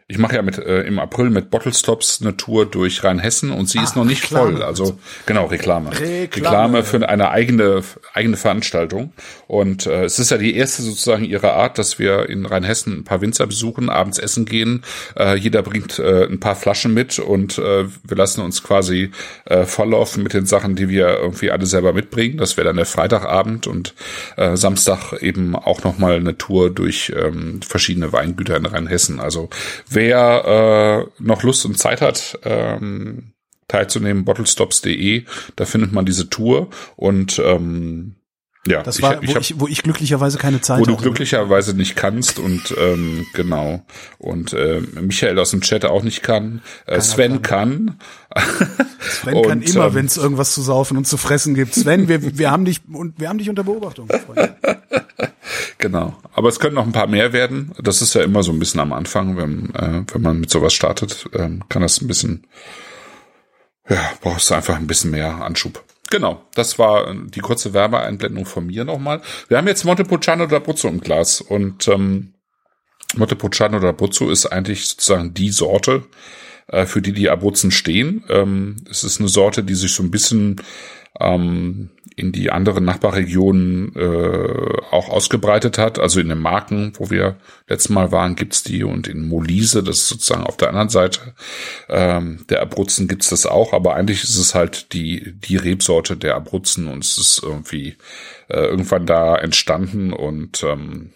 ich mache ja mit äh, im April mit Bottle Stops eine Tour durch Rheinhessen und sie ah, ist noch nicht Reklame. voll. Also genau Reklame. Reklame. Reklame für eine eigene eigene Veranstaltung. Und äh, es ist ja die erste sozusagen ihrer Art, dass wir in Rheinhessen ein paar Winzer besuchen, abends essen gehen. Äh, jeder bringt äh, ein paar Flaschen mit und äh, wir lassen uns quasi äh, volllaufen mit den Sachen, die wir irgendwie alle selber mitbringen. Das wäre dann der Freitagabend und äh, Samstag eben auch noch mal eine Tour durch ähm, verschiedene Weingüter in Rheinhessen. Also Wer äh, noch Lust und Zeit hat, ähm, teilzunehmen, bottlestops.de, da findet man diese Tour und ähm, ja, das war, ich, ich wo, hab, ich, wo ich glücklicherweise keine Zeit Wo du glücklicherweise nicht kannst und ähm, genau. Und äh, Michael aus dem Chat auch nicht kann. Äh, Sven kann. Sven und, kann immer, ähm, wenn es irgendwas zu saufen und zu fressen gibt. Sven, wir, wir haben dich und wir haben dich unter Beobachtung. genau. Aber es können noch ein paar mehr werden. Das ist ja immer so ein bisschen am Anfang, wenn, äh, wenn man mit sowas startet, äh, kann das ein bisschen, ja, brauchst du einfach ein bisschen mehr Anschub. Genau, das war die kurze Werbeeinblendung von mir nochmal. Wir haben jetzt Montepulciano d'Abruzzo im Glas und ähm, Montepulciano d'Abruzzo ist eigentlich sozusagen die Sorte, äh, für die die Abruzzen stehen. Ähm, es ist eine Sorte, die sich so ein bisschen ähm, in die anderen Nachbarregionen äh, auch ausgebreitet hat. Also in den Marken, wo wir letztes Mal waren, gibt's die und in Molise, das ist sozusagen auf der anderen Seite ähm, der Abruzzen gibt's das auch, aber eigentlich ist es halt die, die Rebsorte der Abruzzen und es ist irgendwie äh, irgendwann da entstanden und ähm,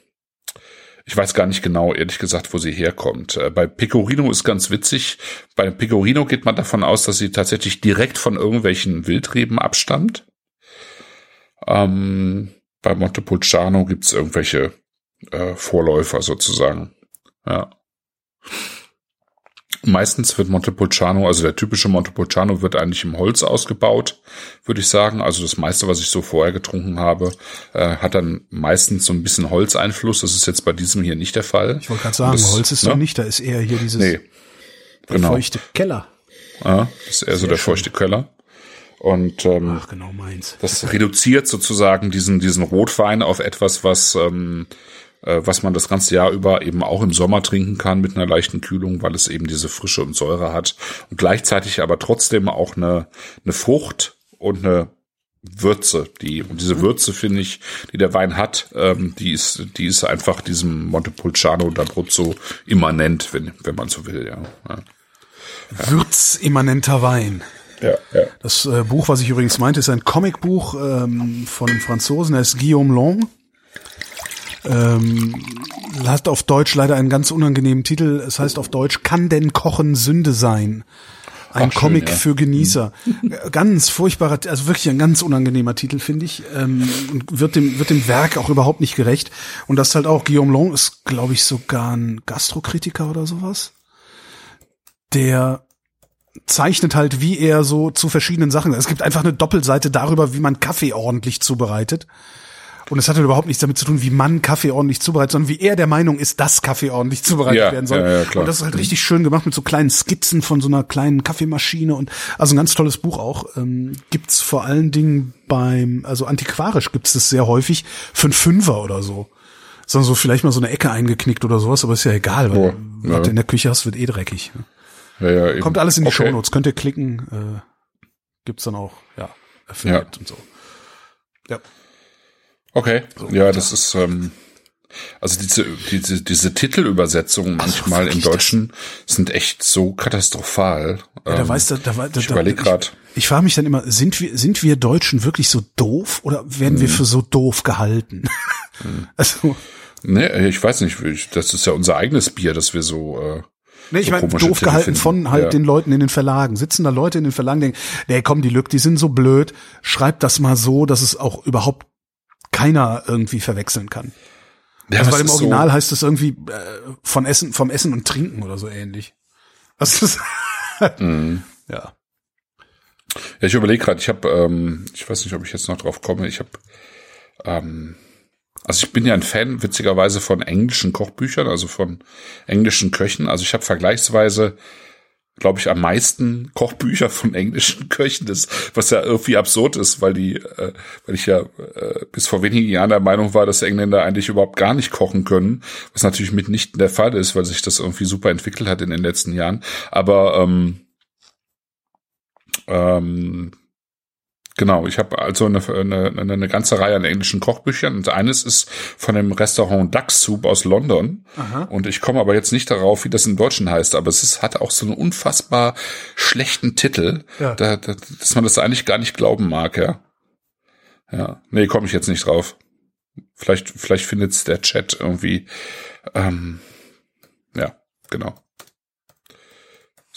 ich weiß gar nicht genau, ehrlich gesagt, wo sie herkommt. Äh, bei Pecorino ist ganz witzig. Bei Pecorino geht man davon aus, dass sie tatsächlich direkt von irgendwelchen Wildreben abstammt. Ähm, bei Montepulciano gibt's irgendwelche äh, Vorläufer sozusagen. Ja. Meistens wird Montepulciano, also der typische Montepulciano wird eigentlich im Holz ausgebaut, würde ich sagen. Also das meiste, was ich so vorher getrunken habe, äh, hat dann meistens so ein bisschen Holzeinfluss. Das ist jetzt bei diesem hier nicht der Fall. Ich wollte gerade sagen, das, Holz ist ne? doch nicht, da ist eher hier dieses nee, genau. feuchte Keller. Ja, das ist eher Sehr so der schön. feuchte Keller. Und ähm, Ach, genau meins. das reduziert sozusagen diesen, diesen Rotwein auf etwas, was, ähm, äh, was man das ganze Jahr über eben auch im Sommer trinken kann mit einer leichten Kühlung, weil es eben diese Frische und Säure hat und gleichzeitig aber trotzdem auch eine, eine Frucht und eine Würze, die und diese Würze finde ich, die der Wein hat, ähm, die ist, die ist einfach diesem Montepulciano d'Abruzzo immanent, wenn wenn man so will, ja. ja. Würzimmanenter Wein. Ja, ja. Das äh, Buch, was ich übrigens meinte, ist ein Comicbuch ähm, von einem Franzosen, der ist Guillaume Long. Ähm, hat auf Deutsch leider einen ganz unangenehmen Titel. Es heißt auf Deutsch, kann denn Kochen Sünde sein? Ein Ach, Comic schön, ja. für Genießer. Mhm. Ganz furchtbarer, also wirklich ein ganz unangenehmer Titel, finde ich. Ähm, und wird dem, wird dem Werk auch überhaupt nicht gerecht. Und das ist halt auch, Guillaume Long ist, glaube ich, sogar ein Gastrokritiker oder sowas. Der zeichnet halt, wie er so zu verschiedenen Sachen. Es gibt einfach eine Doppelseite darüber, wie man Kaffee ordentlich zubereitet. Und es hat halt überhaupt nichts damit zu tun, wie man Kaffee ordentlich zubereitet, sondern wie er der Meinung ist, dass Kaffee ordentlich zubereitet ja, werden soll. Ja, ja, klar. Und das ist halt richtig schön gemacht mit so kleinen Skizzen von so einer kleinen Kaffeemaschine und also ein ganz tolles Buch auch. Ähm, gibt's vor allen Dingen beim, also antiquarisch gibt's das sehr häufig für einen Fünfer oder so. Sondern so vielleicht mal so eine Ecke eingeknickt oder sowas, aber ist ja egal, weil oh, was du in der Küche hast, wird eh dreckig. Ja, ja, eben. Kommt alles in die okay. Shownotes, könnt ihr klicken, äh, gibt's dann auch, ja, ja. und so. Ja. Okay, so, ja, das ist, ähm, also diese, diese, diese Titelübersetzungen manchmal also im Deutschen sind echt so katastrophal. Ja, da ähm, weiß da, da, da, ich überlege gerade. Ich, ich frage mich dann immer, sind wir, sind wir Deutschen wirklich so doof oder werden hm. wir für so doof gehalten? Hm. also. Nee, ich weiß nicht, das ist ja unser eigenes Bier, dass wir so, äh, Nee, ich so meine, doof gehalten finden. von halt ja. den Leuten in den Verlagen. Sitzen da Leute in den Verlagen, denken, nee, komm, die Lück, die sind so blöd, schreibt das mal so, dass es auch überhaupt keiner irgendwie verwechseln kann. Ja, also weil im Original so heißt es irgendwie äh, von Essen, vom Essen und Trinken oder so ähnlich. Was ist mhm. Ja. Ja, ich überlege gerade, ich habe, ähm, ich weiß nicht, ob ich jetzt noch drauf komme, ich habe ähm, also ich bin ja ein Fan, witzigerweise, von englischen Kochbüchern, also von englischen Köchen. Also ich habe vergleichsweise glaube ich, am meisten Kochbücher von englischen Köchen, das, was ja irgendwie absurd ist, weil die, äh, weil ich ja äh, bis vor wenigen Jahren der Meinung war, dass Engländer eigentlich überhaupt gar nicht kochen können, was natürlich mitnichten der Fall ist, weil sich das irgendwie super entwickelt hat in den letzten Jahren. Aber ähm, ähm, Genau, ich habe also eine, eine, eine ganze Reihe an englischen Kochbüchern und eines ist von dem Restaurant Duck Soup aus London Aha. und ich komme aber jetzt nicht darauf, wie das im Deutschen heißt, aber es ist, hat auch so einen unfassbar schlechten Titel, ja. da, da, dass man das eigentlich gar nicht glauben mag, ja. Ja, nee, komme ich jetzt nicht drauf. Vielleicht, vielleicht findet's der Chat irgendwie. Ähm, ja, genau.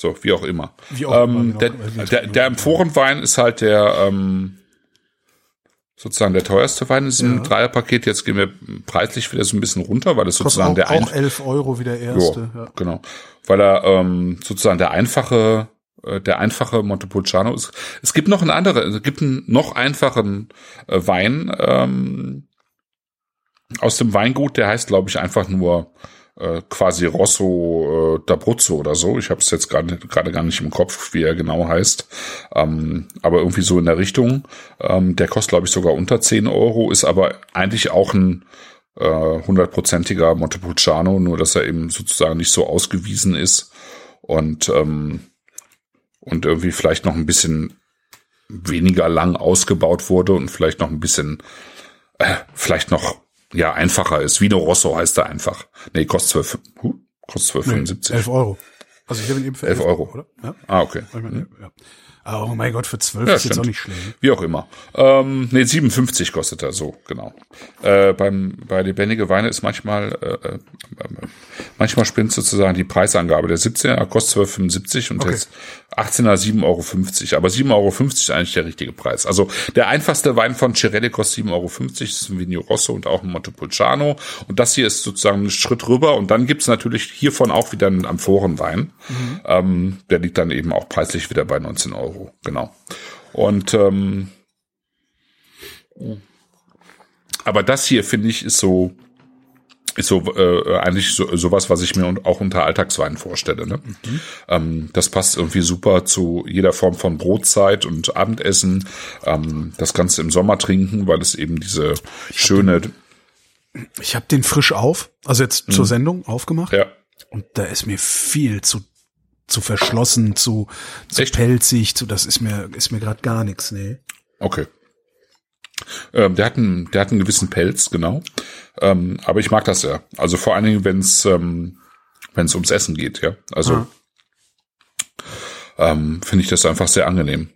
So, wie auch immer. Wie auch ähm, immer genau. der, der, der Empforenwein ist halt der ähm, sozusagen der teuerste Wein in diesem ja. Dreierpaket. Jetzt gehen wir preislich wieder so ein bisschen runter, weil es sozusagen auch, der auch 11 Euro wie der erste. Jo, ja. Genau, weil er ähm, sozusagen der einfache äh, der einfache Montepulciano ist. Es gibt noch einen anderen, es gibt einen noch einfachen äh, Wein ähm, aus dem Weingut, der heißt, glaube ich, einfach nur äh, quasi Rosso äh, d'Abruzzo oder so. Ich habe es jetzt gerade gerade gar nicht im Kopf, wie er genau heißt. Ähm, aber irgendwie so in der Richtung. Ähm, der kostet, glaube ich, sogar unter 10 Euro, ist aber eigentlich auch ein äh, hundertprozentiger äh, Montepulciano, nur dass er eben sozusagen nicht so ausgewiesen ist und ähm, und irgendwie vielleicht noch ein bisschen weniger lang ausgebaut wurde und vielleicht noch ein bisschen äh, vielleicht noch ja, einfacher ist. Vino Rosso heißt er einfach. Nee, kostet 12, huh, kostet 12,75. Nee, 11 Euro. Also ich habe ihn eben für 11, 11 Euro. Euro. oder? Ja? Ah, okay. Ich meine, hm. ja. Oh mein Gott, für 12 ja, ist stimmt. jetzt auch nicht schlimm. Wie auch immer. Ähm, nee, 57 kostet er so, genau. Äh, beim, bei lebendige Weine ist manchmal, äh, äh, manchmal spinnt sozusagen die Preisangabe. Der 17er kostet 12,75 und okay. jetzt 18er 7,50 Euro. Aber 7,50 Euro ist eigentlich der richtige Preis. Also der einfachste Wein von Cirelli kostet 7,50 Euro. Das ist ein Vigno Rosso und auch ein Montepulciano. Und das hier ist sozusagen ein Schritt rüber. Und dann gibt's natürlich hiervon auch wieder einen Amphorenwein. Mhm. Ähm, der liegt dann eben auch preislich wieder bei 19 Euro. Euro, genau. Und ähm, aber das hier finde ich ist so ist so äh, eigentlich so sowas, was ich mir auch unter Alltagswein vorstelle. Ne? Mhm. Ähm, das passt irgendwie super zu jeder Form von Brotzeit und Abendessen. Ähm, das kannst du im Sommer trinken, weil es eben diese ich schöne. Hab den, ich habe den frisch auf, also jetzt mhm. zur Sendung aufgemacht. Ja. Und da ist mir viel zu zu verschlossen, zu, zu pelzig, zu das ist mir ist mir gerade gar nichts, nee. Okay. Ähm, der hat einen, der hat einen gewissen Pelz, genau. Ähm, aber ich mag das ja. Also vor allen Dingen, wenn es ähm, wenn es ums Essen geht, ja. Also ähm, finde ich das einfach sehr angenehm.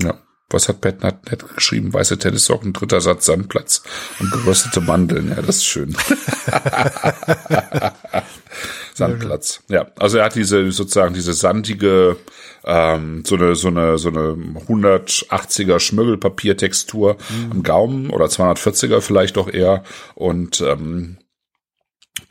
Ja. Was hat Pat Nett geschrieben? Weiße Tennissocken, dritter Satz Sandplatz und geröstete Mandeln. Ja, das ist schön. Sandplatz. Ja, also er hat diese sozusagen diese sandige ähm, so eine so eine so eine 180er Schmögelpapiertextur mhm. am Gaumen oder 240er vielleicht auch eher und ähm,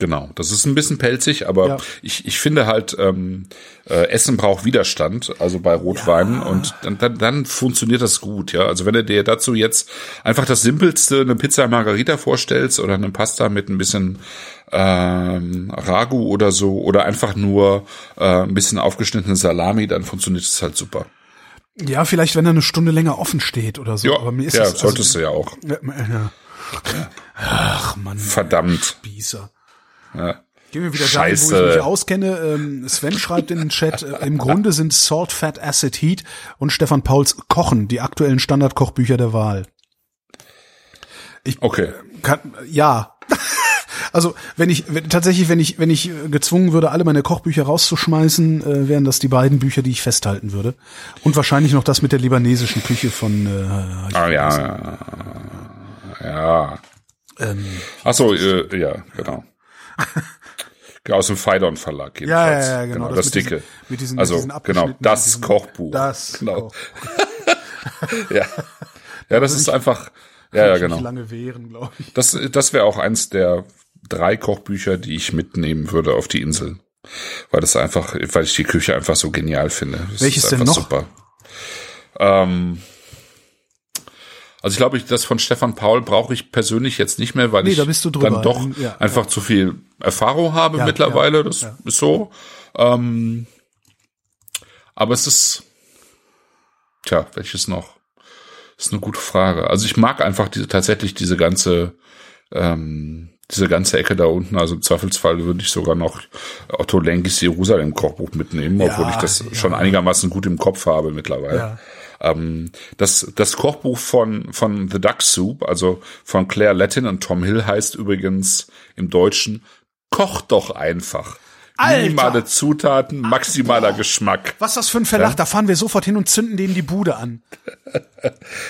Genau, das ist ein bisschen pelzig, aber ja. ich, ich finde halt, ähm, äh, Essen braucht Widerstand, also bei Rotweinen ja. und dann, dann, dann funktioniert das gut, ja. Also wenn du dir dazu jetzt einfach das simpelste, eine Pizza Margarita vorstellst oder eine Pasta mit ein bisschen ähm, Ragu oder so oder einfach nur äh, ein bisschen aufgeschnittene Salami, dann funktioniert es halt super. Ja, vielleicht wenn er eine Stunde länger offen steht oder so. Ja, aber mir ist ja das, also, solltest du ja auch. Ja, ja. Ach man. Verdammt. Spießer. Ja. Gehen wir wieder Scheiße. dahin, wo ich mich auskenne. Ähm, Sven schreibt in den Chat, äh, im Grunde sind Salt, Fat, Acid, Heat und Stefan Pauls Kochen die aktuellen Standardkochbücher der Wahl. Ich okay. Kann, ja. Also wenn ich wenn, tatsächlich, wenn ich wenn ich gezwungen würde, alle meine Kochbücher rauszuschmeißen, äh, wären das die beiden Bücher, die ich festhalten würde. Und wahrscheinlich noch das mit der libanesischen Küche von. Äh, ah ja, ja, ja. Ähm, Ach so, äh, ja, genau. Aus dem Feidon Verlag jedenfalls. Ja, ja, ja genau. genau das, das dicke. Mit diesen, also, mit diesen genau, das diesen, Kochbuch. Das genau. Kochbuch. ja. Ja, das ist einfach, ja, ja, genau. lange wehren, glaube ich. Das, das wäre auch eins der drei Kochbücher, die ich mitnehmen würde auf die Insel. Weil das einfach, weil ich die Küche einfach so genial finde. Das Welches denn noch? Super. Ähm, also ich glaube, ich, das von Stefan Paul brauche ich persönlich jetzt nicht mehr, weil nee, ich da dann doch ja, einfach ja. zu viel Erfahrung habe ja, mittlerweile. Das ist so. Ähm, Aber es ist, tja, welches noch? Das ist eine gute Frage. Also ich mag einfach diese, tatsächlich diese ganze, ähm, diese ganze Ecke da unten. Also im Zweifelsfall würde ich sogar noch Otto Lenkis Jerusalem Kochbuch mitnehmen, obwohl ich das schon einigermaßen gut im Kopf habe mittlerweile. Ähm, das, das Kochbuch von, von The Duck Soup, also von Claire Latin und Tom Hill heißt übrigens im Deutschen Koch doch einfach. Alter! Minimale Zutaten, maximaler Geschmack. Was das für ein Verlag? Da fahren wir sofort hin und zünden denen die Bude an.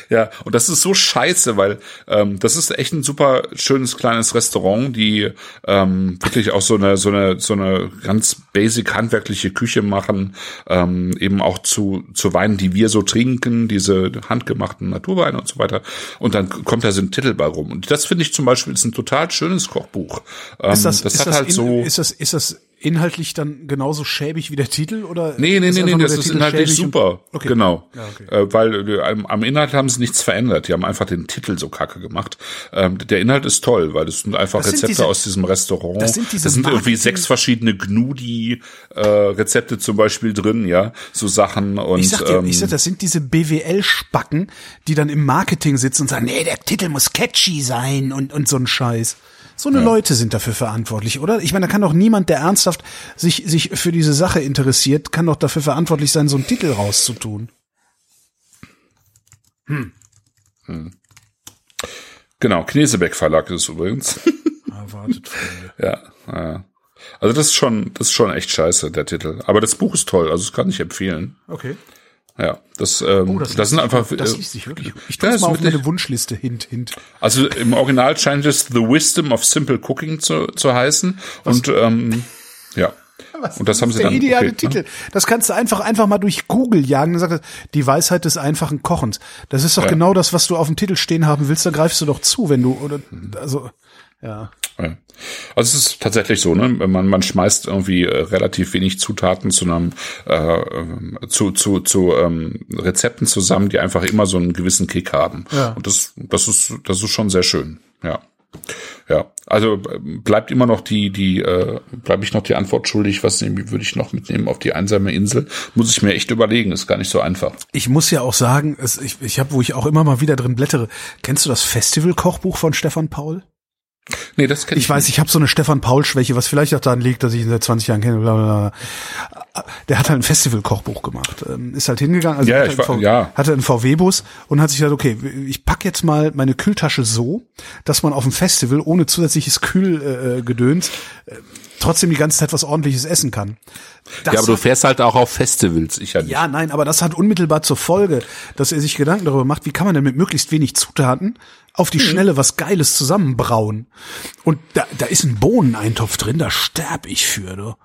Ja, und das ist so scheiße, weil ähm, das ist echt ein super schönes kleines Restaurant, die ähm, wirklich auch so eine so eine so eine ganz basic handwerkliche Küche machen, ähm, eben auch zu zu Weinen, die wir so trinken, diese handgemachten Naturweine und so weiter. Und dann kommt da so ein Titel bei rum. Und das finde ich zum Beispiel ist ein total schönes Kochbuch. Ähm, Ist das, das ist hat das halt in, so ist das, ist das inhaltlich dann genauso schäbig wie der Titel oder? Nee, nee, nee, nee, das ist Titel inhaltlich super. Okay. Genau. Ja, okay. Äh, weil äh, am, am Inhalt haben sie nichts verändert. Die haben einfach den Titel so kacke gemacht. Ähm, der Inhalt ist toll, weil das sind einfach Das sind Rezepte diese- aus diesem Restaurant. das sind diese irgendwie Marketing- sechs verschiedene Gnudi-Rezepte zum Beispiel drin, ja. So Sachen und Ich sag dir, ähm, ich sag, das sind diese BWL-Spacken, die dann im Marketing sitzen und sagen, nee, der Titel muss catchy sein und, und so ein Scheiß. So eine Leute sind dafür verantwortlich, oder? Ich meine, da kann doch niemand, der ernsthaft sich, sich für diese Sache interessiert, kann doch dafür verantwortlich sein, so einen Titel rauszutun. genau, Knesebeck Verlag ist es übrigens. Erwartet, Freunde. ja, ja. Also das ist schon, das ist schon echt scheiße, der Titel. Aber das Buch ist toll, also das kann ich empfehlen. Okay. Ja, das, ähm, Oh, das, liest sind einfach. Das äh, liest sich wirklich. Ich tue ist mal auf meine Wunschliste. Hint, hint. Also im Original scheint es The Wisdom of Simple Cooking zu, zu heißen. Und ähm, ja. und das haben ist sie der dann. ideale okay, Titel. Ne? Das kannst du einfach einfach mal durch Google jagen. Dann sagt die Weisheit des einfachen Kochens. Das ist doch Ja. genau das, was du auf dem Titel stehen haben willst. Da greifst du doch zu, wenn du oder also ja. Ja. Also es ist tatsächlich so, ne? Man, man schmeißt irgendwie äh, relativ wenig Zutaten zu einem äh, ähm, zu zu zu ähm, Rezepten zusammen, die einfach immer so einen gewissen Kick haben. Ja. Und das das ist das ist schon sehr schön. Ja. Ja, also äh, bleibt immer noch die, die, äh, bleibe ich noch die Antwort schuldig, was nehm- würde ich noch mitnehmen auf die einsame Insel? Muss ich mir echt überlegen, ist gar nicht so einfach. Ich muss ja auch sagen, es, ich, ich habe, wo ich auch immer mal wieder drin blättere. Kennst du das Festival-Kochbuch von Stefan Paul? Nee, das kenn Ich weiß, ich habe so eine Stefan Paul Schwäche, was vielleicht auch daran liegt, dass ich ihn seit 20 Jahren kenne. Bla bla bla. Der hat halt ein Festival-Kochbuch gemacht. Ähm, Ist halt hingegangen, also Ja, hat ich halt war- einen ja. hatte einen VW-Bus und hat sich gedacht, okay, ich pack jetzt mal meine Kühltasche so, dass man auf dem Festival ohne zusätzliches Kühlgedöns Gedöns, äh, trotzdem die ganze Zeit was ordentliches essen kann. Das ja, aber du fährst halt auch auf Festivals, ich ja nicht. ja, nein, aber das hat unmittelbar zur Folge, dass er sich Gedanken darüber macht, wie kann man denn mit möglichst wenig Zutaten auf Mhm. die Schnelle was Geiles zusammenbrauen. Und da, da ist ein Bohneneintopf drin, da sterb ich für, du.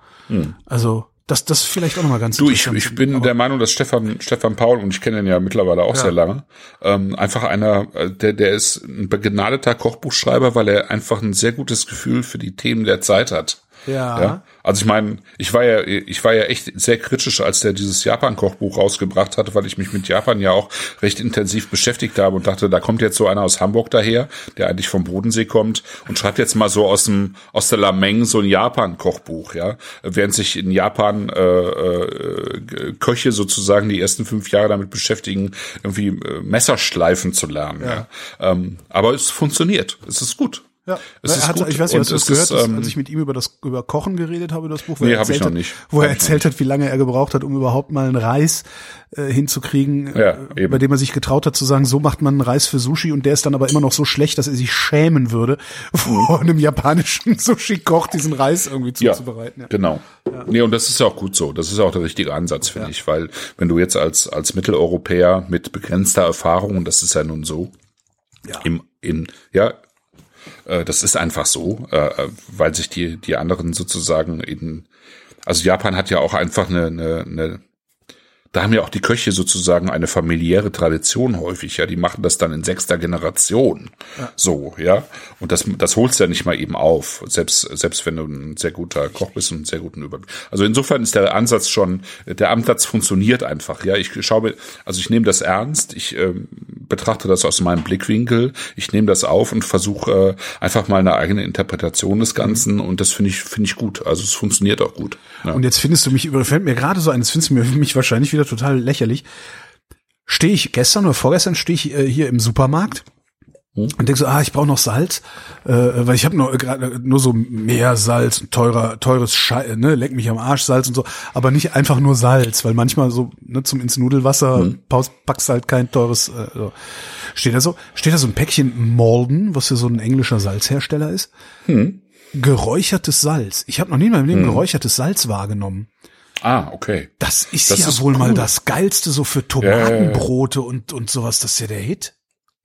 Also, das, das vielleicht auch nochmal ganz Mhm. Du, ich, ich bin der Meinung, dass Stefan, Stefan Paul, und ich kenne ihn ja mittlerweile auch sehr lange, ähm, einfach einer, äh, der, der ist ein begnadeter Kochbuchschreiber, weil er einfach ein sehr gutes Gefühl für die Themen der Zeit hat. Ja. Also ich meine, ich war ja, ich war ja echt sehr kritisch, als der dieses Japan-Kochbuch rausgebracht hatte, weil ich mich mit Japan ja auch recht intensiv beschäftigt habe und dachte, da kommt jetzt so einer aus Hamburg daher, der eigentlich vom Bodensee kommt und schreibt jetzt mal so aus dem aus der Lameng so ein Japan-Kochbuch, ja, während sich in Japan äh, äh, Köche sozusagen die ersten fünf Jahre damit beschäftigen, irgendwie äh, Messerschleifen zu lernen. Ja. Ähm, aber es funktioniert, es ist gut. Ja, Es er ist hat, gut ich weiß nicht, hast du das es gehört, ist, dass, ähm, als ich mit ihm über das über Kochen geredet habe, über das Buch, wo Nee, er erzählt noch hat, nicht. wo er erzählt hat, wie lange er gebraucht hat, um überhaupt mal einen Reis äh, hinzukriegen, Ja, äh, bei dem er sich getraut hat zu sagen, so macht man einen Reis für Sushi und der ist dann aber immer noch so schlecht, dass er sich schämen würde, vor einem japanischen Sushi-Koch diesen Reis irgendwie zuzubereiten. Ja. Genau. Nee, und das ist ja auch gut so. Das ist ja auch der richtige Ansatz, finde ich, weil wenn du jetzt als, als Mitteleuropäer mit begrenzter Erfahrung, und das ist ja nun so, Ja. im, in, ja, äh, das ist einfach so, äh, weil sich die, die anderen sozusagen in, also Japan hat ja auch einfach eine, eine, eine da haben ja auch die Köche sozusagen eine familiäre Tradition häufig, ja, die machen das dann in sechster Generation. So, ja. Und das, das holst du ja nicht mal eben auf, selbst, selbst wenn du ein sehr guter Koch bist und einen sehr guten Überblick. Also insofern ist der Ansatz schon, der Ansatz funktioniert einfach, ja. Ich schaue mir, also ich nehme das ernst, ich ähm, betrachte das aus meinem Blickwinkel. Ich nehme das auf und versuche äh, einfach mal eine eigene Interpretation des Ganzen und das finde ich finde ich gut. Also es funktioniert auch gut. Ja. Und jetzt findest du mich, fällt mir gerade so ein, das findest du mich wahrscheinlich wieder total lächerlich. Stehe ich gestern oder vorgestern stehe ich äh, hier im Supermarkt hm? Und denk so, ah, ich brauche noch Salz, äh, weil ich habe nur gerade nur so mehr Salz, teurer, teures Schei ne, leck mich am Arsch Salz und so, aber nicht einfach nur Salz, weil manchmal so ne, zum ins Nudelwasser hm. packst halt kein teures. Äh, so. Steht da so, steht da so ein Päckchen Malden, was ja so ein englischer Salzhersteller ist. Hm. Geräuchertes Salz. Ich habe noch nie in meinem Leben hm. geräuchertes Salz wahrgenommen. Ah, okay. Das ist das ja ist wohl cool. mal das geilste so für Tomatenbrote ja, ja, ja. und und sowas. Das ist ja der Hit.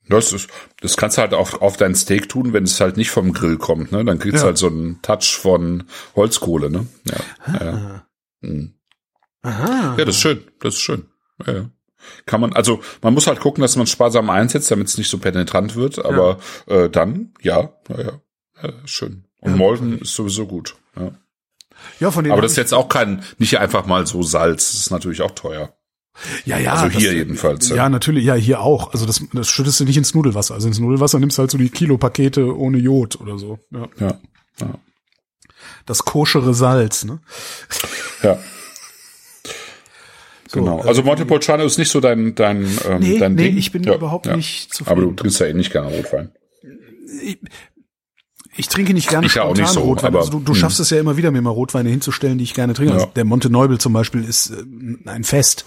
Das, ist, das kannst du halt auf, auf dein Steak tun, wenn es halt nicht vom Grill kommt, ne? Dann kriegst du halt so einen Touch von Holzkohle, ne? Ja. Ah. Ja. Mhm. Aha. ja, das ist schön. Das ist schön. Ja, ja. Kann man, also man muss halt gucken, dass man sparsam einsetzt, damit es nicht so penetrant wird, aber ja. äh, dann, ja, ja, ja, schön. Und ja, Molden ist sowieso gut. Ja. Ja, von dem. Aber das ist jetzt auch kein, nicht einfach mal so Salz. Das ist natürlich auch teuer. Ja, ja. Also hier das, jedenfalls. Ja. ja, natürlich, ja, hier auch. Also das, das schüttest du nicht ins Nudelwasser. Also ins Nudelwasser nimmst du halt so die Kilopakete ohne Jod oder so. Ja. ja. ja. Das koschere Salz, ne? Ja. So, genau. Also äh, Montepulciano ist nicht so dein dein ähm, nee, dein nee, Ding. ich bin ja, überhaupt nicht zufrieden. Aber du trinkst ja eh nicht gerne Rotwein. Ich, trinke nicht gerne ich spontan auch nicht so, Rotwein. Aber, also du, du schaffst hm. es ja immer wieder, mir mal Rotweine hinzustellen, die ich gerne trinke. Ja. Also der Monte Neubel zum Beispiel ist äh, ein Fest.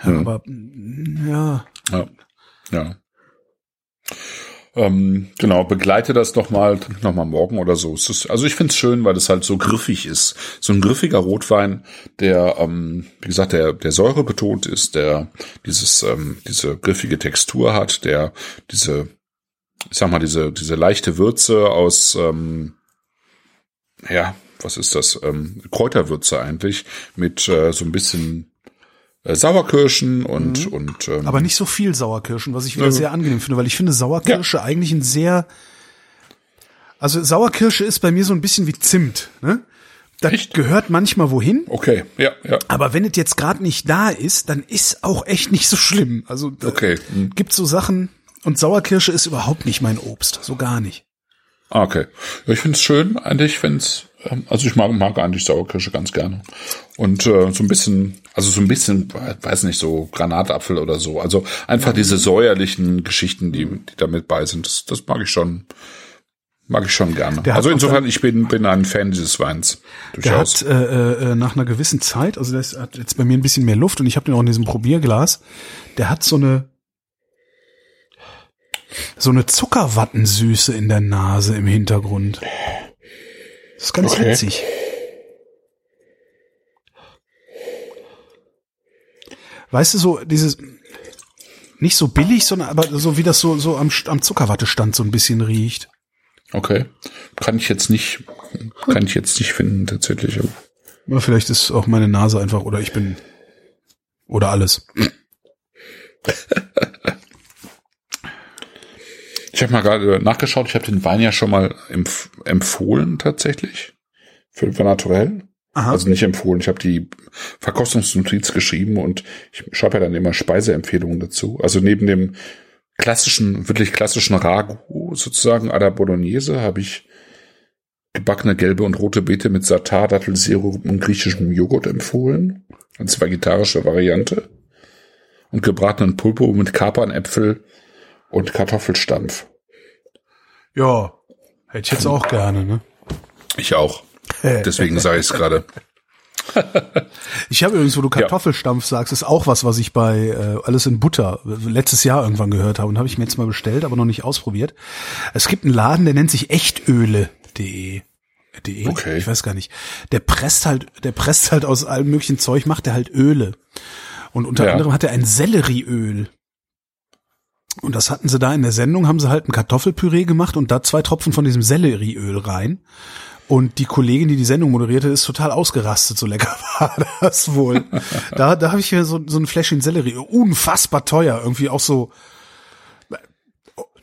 Ja, hm. Aber ja. Ja. ja. Ähm, genau, begleite das doch mal, noch mal morgen oder so. Ist, also ich find's schön, weil es halt so griffig ist. So ein griffiger Rotwein, der, ähm, wie gesagt, der, der Säure betont ist, der dieses, ähm, diese griffige Textur hat, der diese ich sag mal, diese, diese leichte Würze aus, ähm, ja, was ist das? Ähm, Kräuterwürze eigentlich, mit äh, so ein bisschen äh, Sauerkirschen und, mhm. und ähm, aber nicht so viel Sauerkirschen, was ich wieder äh, sehr angenehm finde, weil ich finde Sauerkirsche ja. eigentlich ein sehr also Sauerkirsche ist bei mir so ein bisschen wie Zimt, ne? Das echt? gehört manchmal wohin. Okay, ja, ja. Aber wenn es jetzt gerade nicht da ist, dann ist auch echt nicht so schlimm. Also okay. Mhm. gibt so Sachen, und Sauerkirsche ist überhaupt nicht mein Obst, so gar nicht. Ah, okay. Ja, ich finde es schön, eigentlich, wenn es, ähm, also ich mag, mag eigentlich Sauerkirsche ganz gerne. Und äh, so ein bisschen, also so ein bisschen, weiß nicht, so Granatapfel oder so. Also einfach diese säuerlichen Geschichten, die, die da mit bei sind, das, das mag ich schon. Mag ich schon gerne. Der also insofern, ich bin, bin ein Fan dieses Weins. Durchaus. Der hat äh, äh, nach einer gewissen Zeit, also der hat jetzt bei mir ein bisschen mehr Luft und ich habe den auch in diesem Probierglas, der hat so eine so eine Zuckerwattensüße in der Nase im Hintergrund. Das ist ganz okay. witzig. Weißt du, so dieses, nicht so billig, sondern aber so wie das so, so am, am Zuckerwattestand so ein bisschen riecht. Okay. Kann ich jetzt nicht, kann ich jetzt nicht finden, tatsächlich. Vielleicht ist auch meine Nase einfach, oder ich bin, oder alles. Ich habe mal gerade nachgeschaut, ich habe den Wein ja schon mal empf empfohlen tatsächlich für, Naturell. Aha. Also nicht empfohlen, ich habe die Verkostungsnotiz geschrieben und ich schreibe ja dann immer Speiseempfehlungen dazu. Also neben dem klassischen, wirklich klassischen Ragu sozusagen à la Bolognese habe ich gebackene gelbe und rote Beete mit Satar, Dattelsirup und griechischem Joghurt empfohlen. Als vegetarische Variante. Und gebratenen Pulpo mit Kapern, Äpfel und Kartoffelstampf. Ja, hätte ich jetzt auch gerne, ne? Ich auch. Deswegen sage ich es gerade. ich habe übrigens, wo du Kartoffelstampf ja. sagst, ist auch was, was ich bei äh, Alles in Butter letztes Jahr irgendwann gehört habe und habe ich mir jetzt mal bestellt, aber noch nicht ausprobiert. Es gibt einen Laden, der nennt sich echtöle.de. De? Okay. Ich weiß gar nicht. Der presst halt, der presst halt aus allem möglichen Zeug, macht er halt Öle. Und unter ja. anderem hat er ein Sellerieöl. Und das hatten sie da in der Sendung, haben sie halt ein Kartoffelpüree gemacht und da zwei Tropfen von diesem Sellerieöl rein. Und die Kollegin, die die Sendung moderierte, ist total ausgerastet, so lecker war das wohl. da da habe ich mir so, so ein Fläschchen Sellerie, unfassbar teuer, irgendwie auch so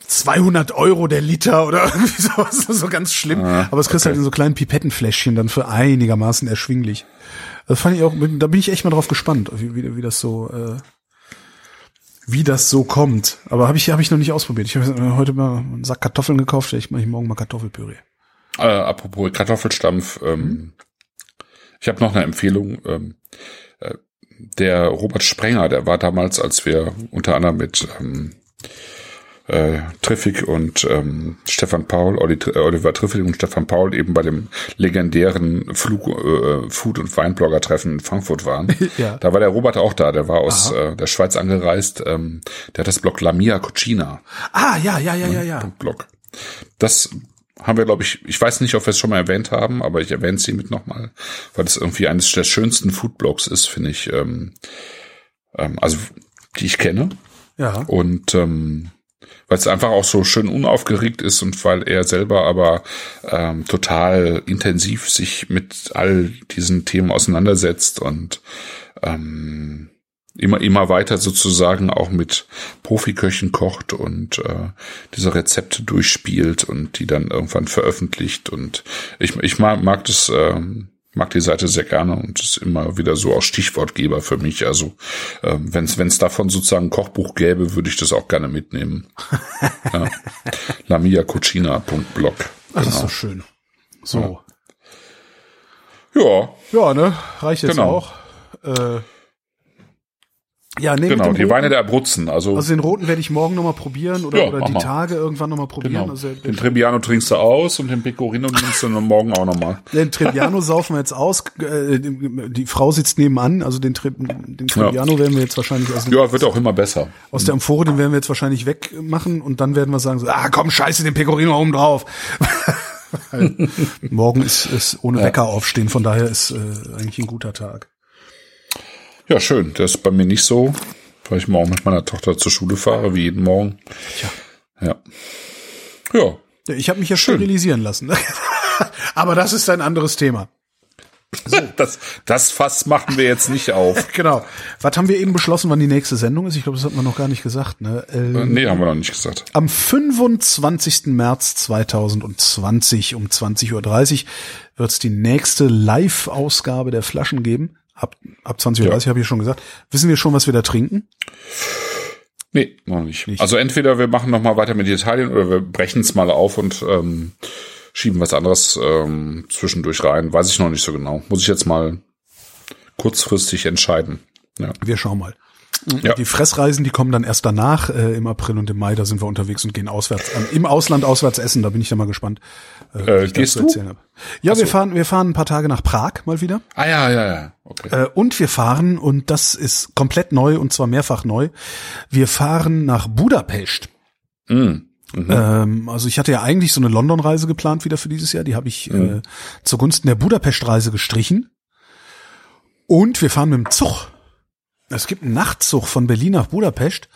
200 Euro der Liter oder irgendwie sowas, so ganz schlimm. Ah, Aber es kriegst okay. halt in so kleinen Pipettenfläschchen dann für einigermaßen erschwinglich. Das fand ich auch, da bin ich echt mal drauf gespannt, wie, wie, wie das so, äh, wie das so kommt. Aber habe ich, hab ich noch nicht ausprobiert. Ich habe heute mal einen Sack Kartoffeln gekauft. Vielleicht mache ich morgen mal Kartoffelpüree. Äh, apropos Kartoffelstampf, ähm, ich habe noch eine Empfehlung. Ähm, äh, der Robert Sprenger, der war damals, als wir unter anderem mit ähm, äh, Triffig und ähm, Stefan Paul, Oli, äh, Oliver Triffig und Stefan Paul eben bei dem legendären Flug, äh, Food- und Weinblogger-Treffen in Frankfurt waren. Ja. Da war der Robert auch da, der war aus äh, der Schweiz angereist. Ähm, der hat das Blog La Mia Cucina. Ah, ja, ja, ja, ja, ja. Blog. Das haben wir, glaube ich, ich weiß nicht, ob wir es schon mal erwähnt haben, aber ich erwähne es hiermit nochmal, weil das irgendwie eines der schönsten Foodblogs ist, finde ich. Ähm, ähm, also, die ich kenne. Ja. Und ähm, weil es einfach auch so schön unaufgeregt ist und weil er selber aber ähm, total intensiv sich mit all diesen Themen auseinandersetzt und ähm, immer immer weiter sozusagen auch mit Profiköchen kocht und äh, diese Rezepte durchspielt und die dann irgendwann veröffentlicht. Und ich ich mag, mag das ähm, mag die Seite sehr gerne und ist immer wieder so auch Stichwortgeber für mich. Also ähm, wenn es davon sozusagen ein Kochbuch gäbe, würde ich das auch gerne mitnehmen. ja. lamiacucina.blog. Ach, das ist doch schön. So. Ja, Ja, ne? Reicht jetzt Genau. auch. Äh, ja, nee, genau, die Weine der Abruzzen. Also, Also den roten werde ich morgen nochmal probieren oder, Ja, oder die mal. Tage irgendwann nochmal probieren. genau. Also den Trebbiano trinkst du aus und den Pecorino nimmst du morgen auch nochmal. den Trebbiano saufen wir jetzt aus. Äh, die, Frau sitzt nebenan, also den, Tre den Trebbiano werden wir jetzt wahrscheinlich aus, Ja, wird auch immer besser. aus der Amphore, den werden wir jetzt wahrscheinlich wegmachen und dann werden wir sagen so, ah komm, scheiße, den Pecorino oben drauf. Morgen ist, ist ohne Wecker aufstehen, von daher ist äh, eigentlich ein guter Tag. Ja, schön. Das ist bei mir nicht so, weil ich morgen mit meiner Tochter zur Schule fahre, wie jeden Morgen. Tja. Ja. Ja. Ja, Ich habe mich ja sterilisieren lassen. Aber das ist ein anderes Thema. Das, das Fass machen wir jetzt nicht auf. Genau. Was haben wir eben beschlossen, wann die nächste Sendung ist? Ich glaube, das hat man noch gar nicht gesagt. Ne? Ähm, nee, haben wir noch nicht gesagt. Am 25. März 2020 um 20.30 Uhr wird es die nächste Live-Ausgabe der Flaschen geben. Ab, ab 20.30 Uhr Ja. habe ich schon gesagt. Wissen wir schon, was wir da trinken? Nee, noch nicht. Nicht. Also entweder wir machen noch mal weiter mit Italien oder wir brechen es mal auf und ähm, schieben was anderes ähm, zwischendurch rein. Weiß ich noch nicht so genau. Muss ich jetzt mal kurzfristig entscheiden. Ja. Wir schauen mal. Ja. Die Fressreisen, die kommen dann erst danach, äh, im April und im Mai, da sind wir unterwegs und gehen auswärts, ähm, im Ausland auswärts essen, da bin ich dann mal gespannt. Äh, was ich gehst dazu du? erzählen hab. Ja, wir fahren, wir fahren ein paar Tage nach Prag mal wieder. Ah ja, ja, ja. Okay. Äh, und wir fahren, und das ist komplett neu und zwar mehrfach neu, wir fahren nach Budapest. Mm. Ähm, also ich hatte ja eigentlich so eine London-Reise geplant wieder für dieses Jahr, die habe ich äh, zugunsten der Budapest-Reise gestrichen. Und wir fahren mit dem Zug. Es gibt einen Nachtzug von Berlin nach Budapest,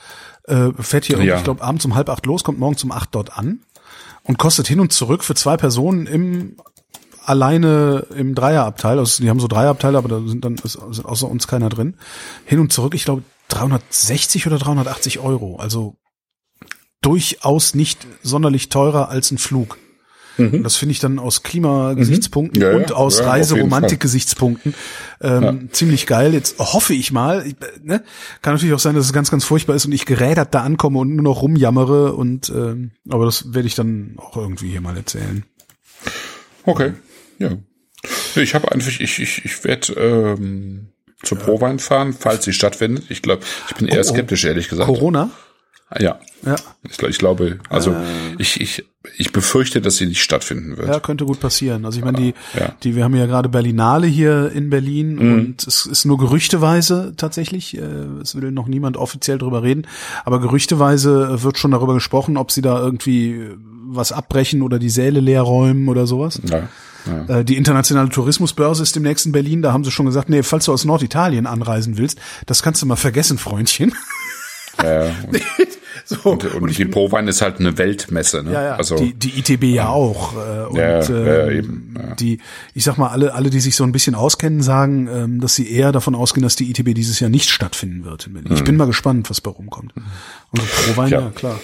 äh, fährt hier, Ja. ich glaube, abends um halb acht los, kommt morgens um acht dort an und kostet hin und zurück für zwei Personen im alleine im Dreierabteil, also die haben so Dreierabteile, aber da sind dann ist, ist außer uns keiner drin. Hin und zurück, ich glaube 360 oder 380 Euro, also durchaus nicht sonderlich teurer als ein Flug. Und das finde ich dann aus Klimagesichtspunkten Mhm. Ja, ja. und aus Ja, Reiseromantik-Gesichtspunkten ähm, ziemlich geil. Jetzt hoffe ich mal, ich, ne? kann natürlich auch sein, dass es ganz, ganz furchtbar ist und ich gerädert da ankomme und nur noch rumjammere und ähm, aber das werde ich dann auch irgendwie hier mal erzählen. Okay. Ja. Ich habe einfach, ich, ich, ich werde ähm, zur Prowein fahren, falls sie stattfindet. Ich glaube, ich bin eher Oh, oh. skeptisch, ehrlich gesagt. Corona? Ja. Ja, Ich, ich glaube, also ich, ich, ich befürchte, dass sie nicht stattfinden wird. ja, könnte gut passieren. Also ich meine, die, Ja. die, wir haben ja gerade Berlinale hier in Berlin und es ist nur gerüchteweise tatsächlich. äh, Es will noch niemand offiziell drüber reden, aber gerüchteweise wird schon darüber gesprochen, ob sie da irgendwie was abbrechen oder die Säle leer räumen oder sowas. Ja. Ja. Äh, Die internationale Tourismusbörse ist demnächst in Berlin. Da haben sie schon gesagt, nee, falls du aus Norditalien anreisen willst, das kannst du mal vergessen, Freundchen. Ja. so, Und, und die Prowein ist halt eine Weltmesse, ne? Ja, ja. Also die, die ITB ja auch. Äh, und Ja, ja, ja, ähm, eben, ja. die, ich sag mal, alle, alle, die sich so ein bisschen auskennen, sagen, ähm, dass sie eher davon ausgehen, dass die ITB dieses Jahr nicht stattfinden wird in Berlin. Ich bin mal gespannt, was bei rumkommt. Und Prowein, ja. Mhm. Ja. klar.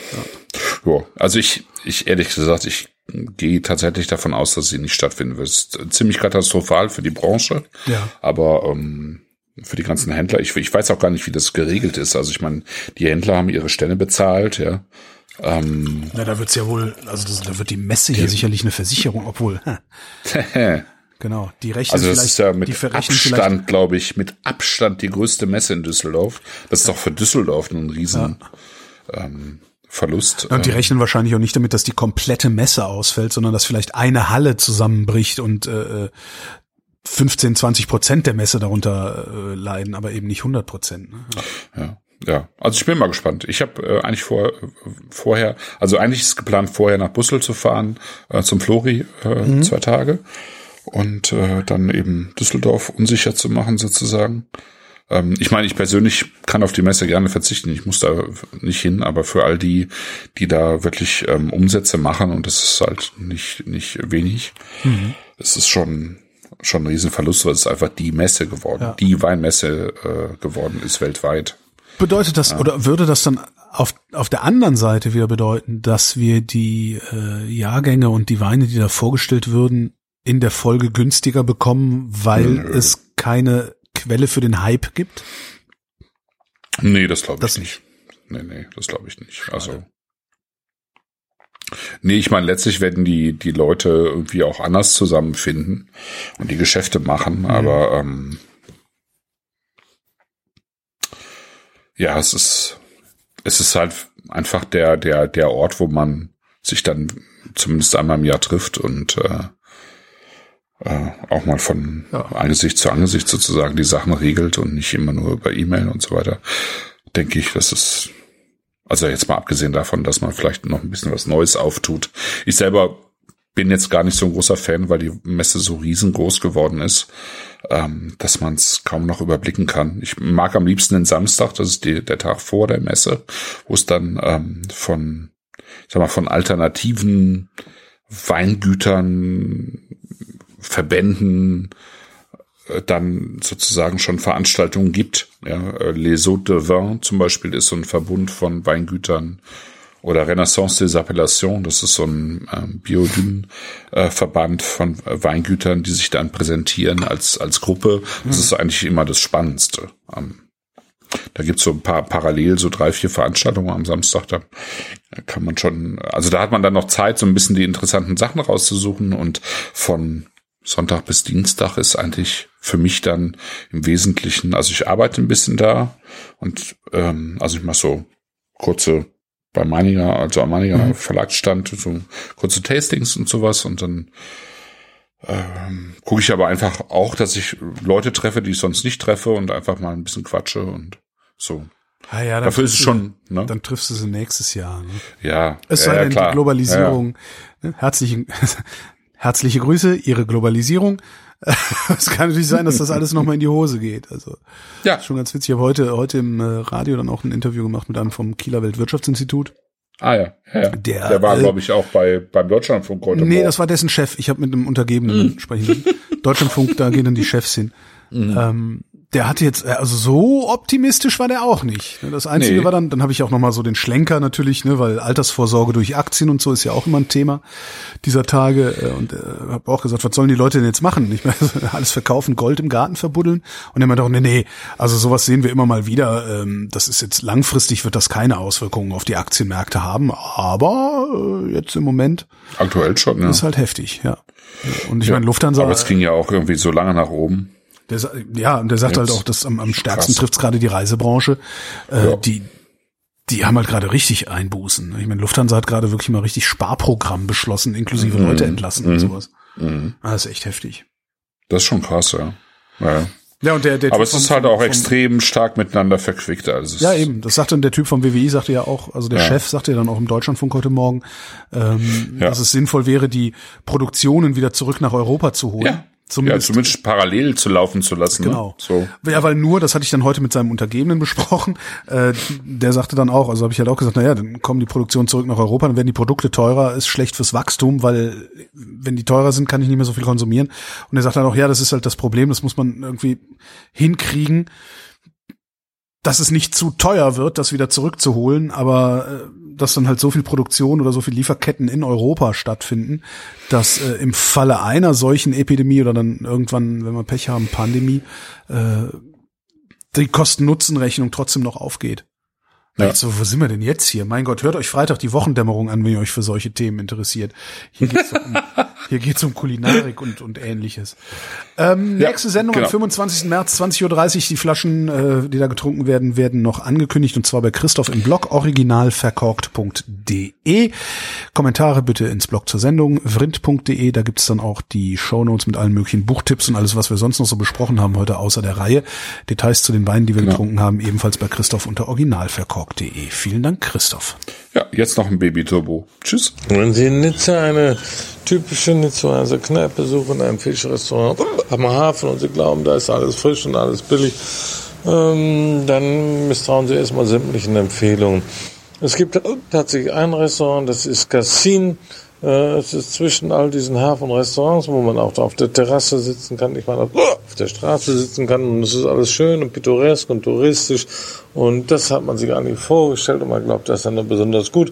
Ja. ja. also ich, ich ehrlich gesagt, ich gehe tatsächlich davon aus, dass sie nicht stattfinden wird. Ziemlich katastrophal für die Branche. Ja. Aber ähm, für die ganzen Händler. Ich, ich weiß auch gar nicht, wie das geregelt ist. Also ich meine, die Händler haben ihre Stände bezahlt, ja. Ähm, Na, da wird's ja wohl, also das, da wird die Messe ja sicherlich eine Versicherung, obwohl. genau, die rechnen Also das vielleicht, ist ja mit die Abstand, glaube ich, mit Abstand die größte Messe in Düsseldorf. Das ist doch für Düsseldorf ein riesen ähm, Verlust. Und die Ähm, rechnen wahrscheinlich auch nicht damit, dass die komplette Messe ausfällt, sondern dass vielleicht eine Halle zusammenbricht und äh, 15, 20 Prozent der Messe darunter äh, leiden, aber eben nicht 100 Prozent. Ne? Ja, ja. Also ich bin mal gespannt. Ich habe äh, eigentlich vor, vorher, also eigentlich ist geplant, vorher nach Bussel zu fahren, äh, zum Flori äh, zwei Tage und äh, dann eben Düsseldorf unsicher zu machen sozusagen. Ähm, ich meine, ich persönlich kann auf die Messe gerne verzichten. Ich muss da nicht hin, aber für all die, die da wirklich ähm, Umsätze machen und das ist halt nicht nicht wenig, es ist schon schon ein Riesenverlust, weil es einfach die Messe geworden, Ja. die Weinmesse äh, geworden ist weltweit. Bedeutet das, oder würde das dann auf, auf der anderen Seite wieder bedeuten, dass wir die äh, Jahrgänge und die Weine, die da vorgestellt würden, in der Folge günstiger bekommen, weil Nö. es keine Quelle für den Hype gibt? Nee, das glaube ich Das nicht. Nee, nee, das glaube ich nicht. Also. Nee, ich meine, letztlich werden die, die Leute irgendwie auch anders zusammenfinden und die Geschäfte machen, aber ähm, ja, es ist, es ist halt einfach der, der, der Ort, wo man sich dann zumindest einmal im Jahr trifft und äh, äh, auch mal von Ja. Angesicht zu Angesicht sozusagen die Sachen regelt und nicht immer nur über E-Mail und so weiter, denke ich, dass es, also jetzt mal abgesehen davon, dass man vielleicht noch ein bisschen was Neues auftut. Ich selber bin jetzt gar nicht so ein großer Fan, weil die Messe so riesengroß geworden ist, ähm, dass man es kaum noch überblicken kann. Ich mag am liebsten den Samstag, das ist die, der Tag vor der Messe, wo es dann ähm, von, ich sag mal, von alternativen Weingütern, Verbänden dann sozusagen schon Veranstaltungen gibt. Ja, äh, Les Eaux de Vin zum Beispiel ist so ein Verbund von Weingütern oder Renaissance des Appellations, das ist so ein ähm, Biodyn-Verband von äh, Weingütern, die sich dann präsentieren als, als Gruppe. Das ist eigentlich immer das Spannendste. Ähm, da gibt's so ein paar parallel, so drei, vier Veranstaltungen am Samstag. Da kann man schon, also da hat man dann noch Zeit, so ein bisschen die interessanten Sachen rauszusuchen und von Sonntag bis Dienstag ist eigentlich für mich dann im Wesentlichen, also ich arbeite ein bisschen da und ähm, also ich mache so kurze bei Meininger, also am Meininger Verlagsstand, so kurze Tastings und sowas und dann ähm, gucke ich aber einfach auch, dass ich Leute treffe, die ich sonst nicht treffe und einfach mal ein bisschen quatsche und so. Ah ja, Dafür ist es schon, ne? Dann triffst du sie nächstes Jahr. Ne? Ja, Es ja, sei ja, denn, klar. die Globalisierung. Ne? Herzliche, herzliche Grüße, Ihre Globalisierung. Es kann natürlich sein, dass das alles nochmal in die Hose geht. Also Ja, ja. schon ganz witzig. Ich habe heute, heute im äh, Radio dann auch ein Interview gemacht mit einem vom Kieler Weltwirtschaftsinstitut. Ah ja, ja, ja. Der, Der, war, äh, glaube ich, auch bei beim Deutschlandfunk heute Nee, Morgen. das war dessen Chef. Ich habe mit einem Untergebenen Hm. sprechen. Deutschlandfunk, da gehen dann die Chefs hin. Mhm. Ähm, der hatte jetzt, also so optimistisch war der auch nicht. Ne, Das Einzige Nee. war dann, dann habe ich auch nochmal so den Schlenker natürlich, ne, weil Altersvorsorge durch Aktien und so ist ja auch immer ein Thema dieser Tage. äh, Und äh, habe auch gesagt, was sollen die Leute denn jetzt machen? Nicht mehr alles verkaufen, Gold im Garten verbuddeln. Und er meinte auch, nee, nee, also sowas sehen wir immer mal wieder. Ähm, das ist jetzt langfristig wird das keine Auswirkungen auf die Aktienmärkte haben, aber äh, jetzt im Moment Aktuell schon, ja. ist halt heftig, ja. Und ich meine, Lufthansa, Aber es ging ja auch irgendwie so lange nach oben. Der, ja, und der sagt Jetzt halt auch, dass am, am stärksten krass. trifft's gerade die Reisebranche. Äh, Ja. Die die haben halt gerade richtig Einbußen. Ich meine, Lufthansa hat gerade wirklich mal richtig Sparprogramm beschlossen, inklusive Mhm. Leute entlassen und sowas. Ah, Das ist echt heftig. Das ist schon krass, ja. ja. Ja, und der, der Aber Typ es vom- ist halt auch vom- extrem stark miteinander verquickt. Also es Ja, eben. Das sagte der Typ vom WWI, sagte ja auch, also der Ja. Chef sagte ja dann auch im Deutschlandfunk heute Morgen, ähm, Ja. dass es sinnvoll wäre, die Produktionen wieder zurück nach Europa zu holen. Ja. Ja, Zumindest zumindest parallel zu laufen zu lassen. Genau. Ne? So. Ja, weil nur, das hatte ich dann heute mit seinem Untergebenen besprochen, äh, der sagte dann auch, also habe ich halt auch gesagt, naja, dann kommen die Produktionen zurück nach Europa, dann werden die Produkte teurer, ist schlecht fürs Wachstum, weil wenn die teurer sind, kann ich nicht mehr so viel konsumieren. Und er sagt dann auch, ja, das ist halt das Problem, das muss man irgendwie hinkriegen, dass es nicht zu teuer wird, das wieder zurückzuholen, aber äh, dass dann halt so viel Produktion oder so viel Lieferketten in Europa stattfinden, dass äh, im Falle einer solchen Epidemie oder dann irgendwann, wenn wir Pech haben, Pandemie, äh, die Kosten-Nutzen-Rechnung trotzdem noch aufgeht. Ja. Jetzt, so, wo sind wir denn jetzt hier? Mein Gott, hört euch Freitag die Wochendämmerung an, wenn ihr euch für solche Themen interessiert. Hier geht's um, hier geht's um Kulinarik und, und ähnliches. Ähm, Ja, nächste Sendung genau. am 25. März, 20.30 Uhr. Die Flaschen, äh, die da getrunken werden, werden noch angekündigt und zwar bei Christoph im Blog originalverkorkt.de. Kommentare bitte ins Blog zur Sendung, vrind.de. Da gibt's dann auch die Shownotes mit allen möglichen Buchtipps und alles, was wir sonst noch so besprochen haben heute außer der Reihe. Details zu den Weinen, die wir Genau. getrunken haben, ebenfalls bei Christoph unter originalverkorkt.de. Vielen Dank, Christoph. Ja, jetzt noch ein Baby-Turbo. Tschüss. Wenn Sie in Nizza eine typische Nizzaer Kneipe suchen, ein Fischrestaurant am Hafen und Sie glauben, da ist alles frisch und alles billig, ähm, dann misstrauen Sie erstmal sämtlichen Empfehlungen. Es gibt tatsächlich ein Restaurant, das ist Cassin. Äh, Es ist zwischen all diesen Hafenrestaurants, wo man auch auf der Terrasse sitzen kann, ich meine auf der Straße sitzen kann und es ist alles schön und pittoresk und touristisch und das hat man sich eigentlich vorgestellt und man glaubt, das ist dann besonders gut.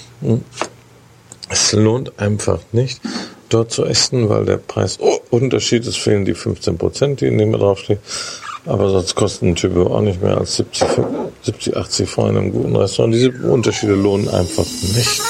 Es lohnt einfach nicht, dort zu essen, weil der Preisunterschied ist, fehlen die 15 Prozent, die in dem draufstehen. Aber sonst kosten ein Typ auch nicht mehr als 70, 70 80 Francs in einem guten Restaurant. Diese Unterschiede lohnen einfach nicht.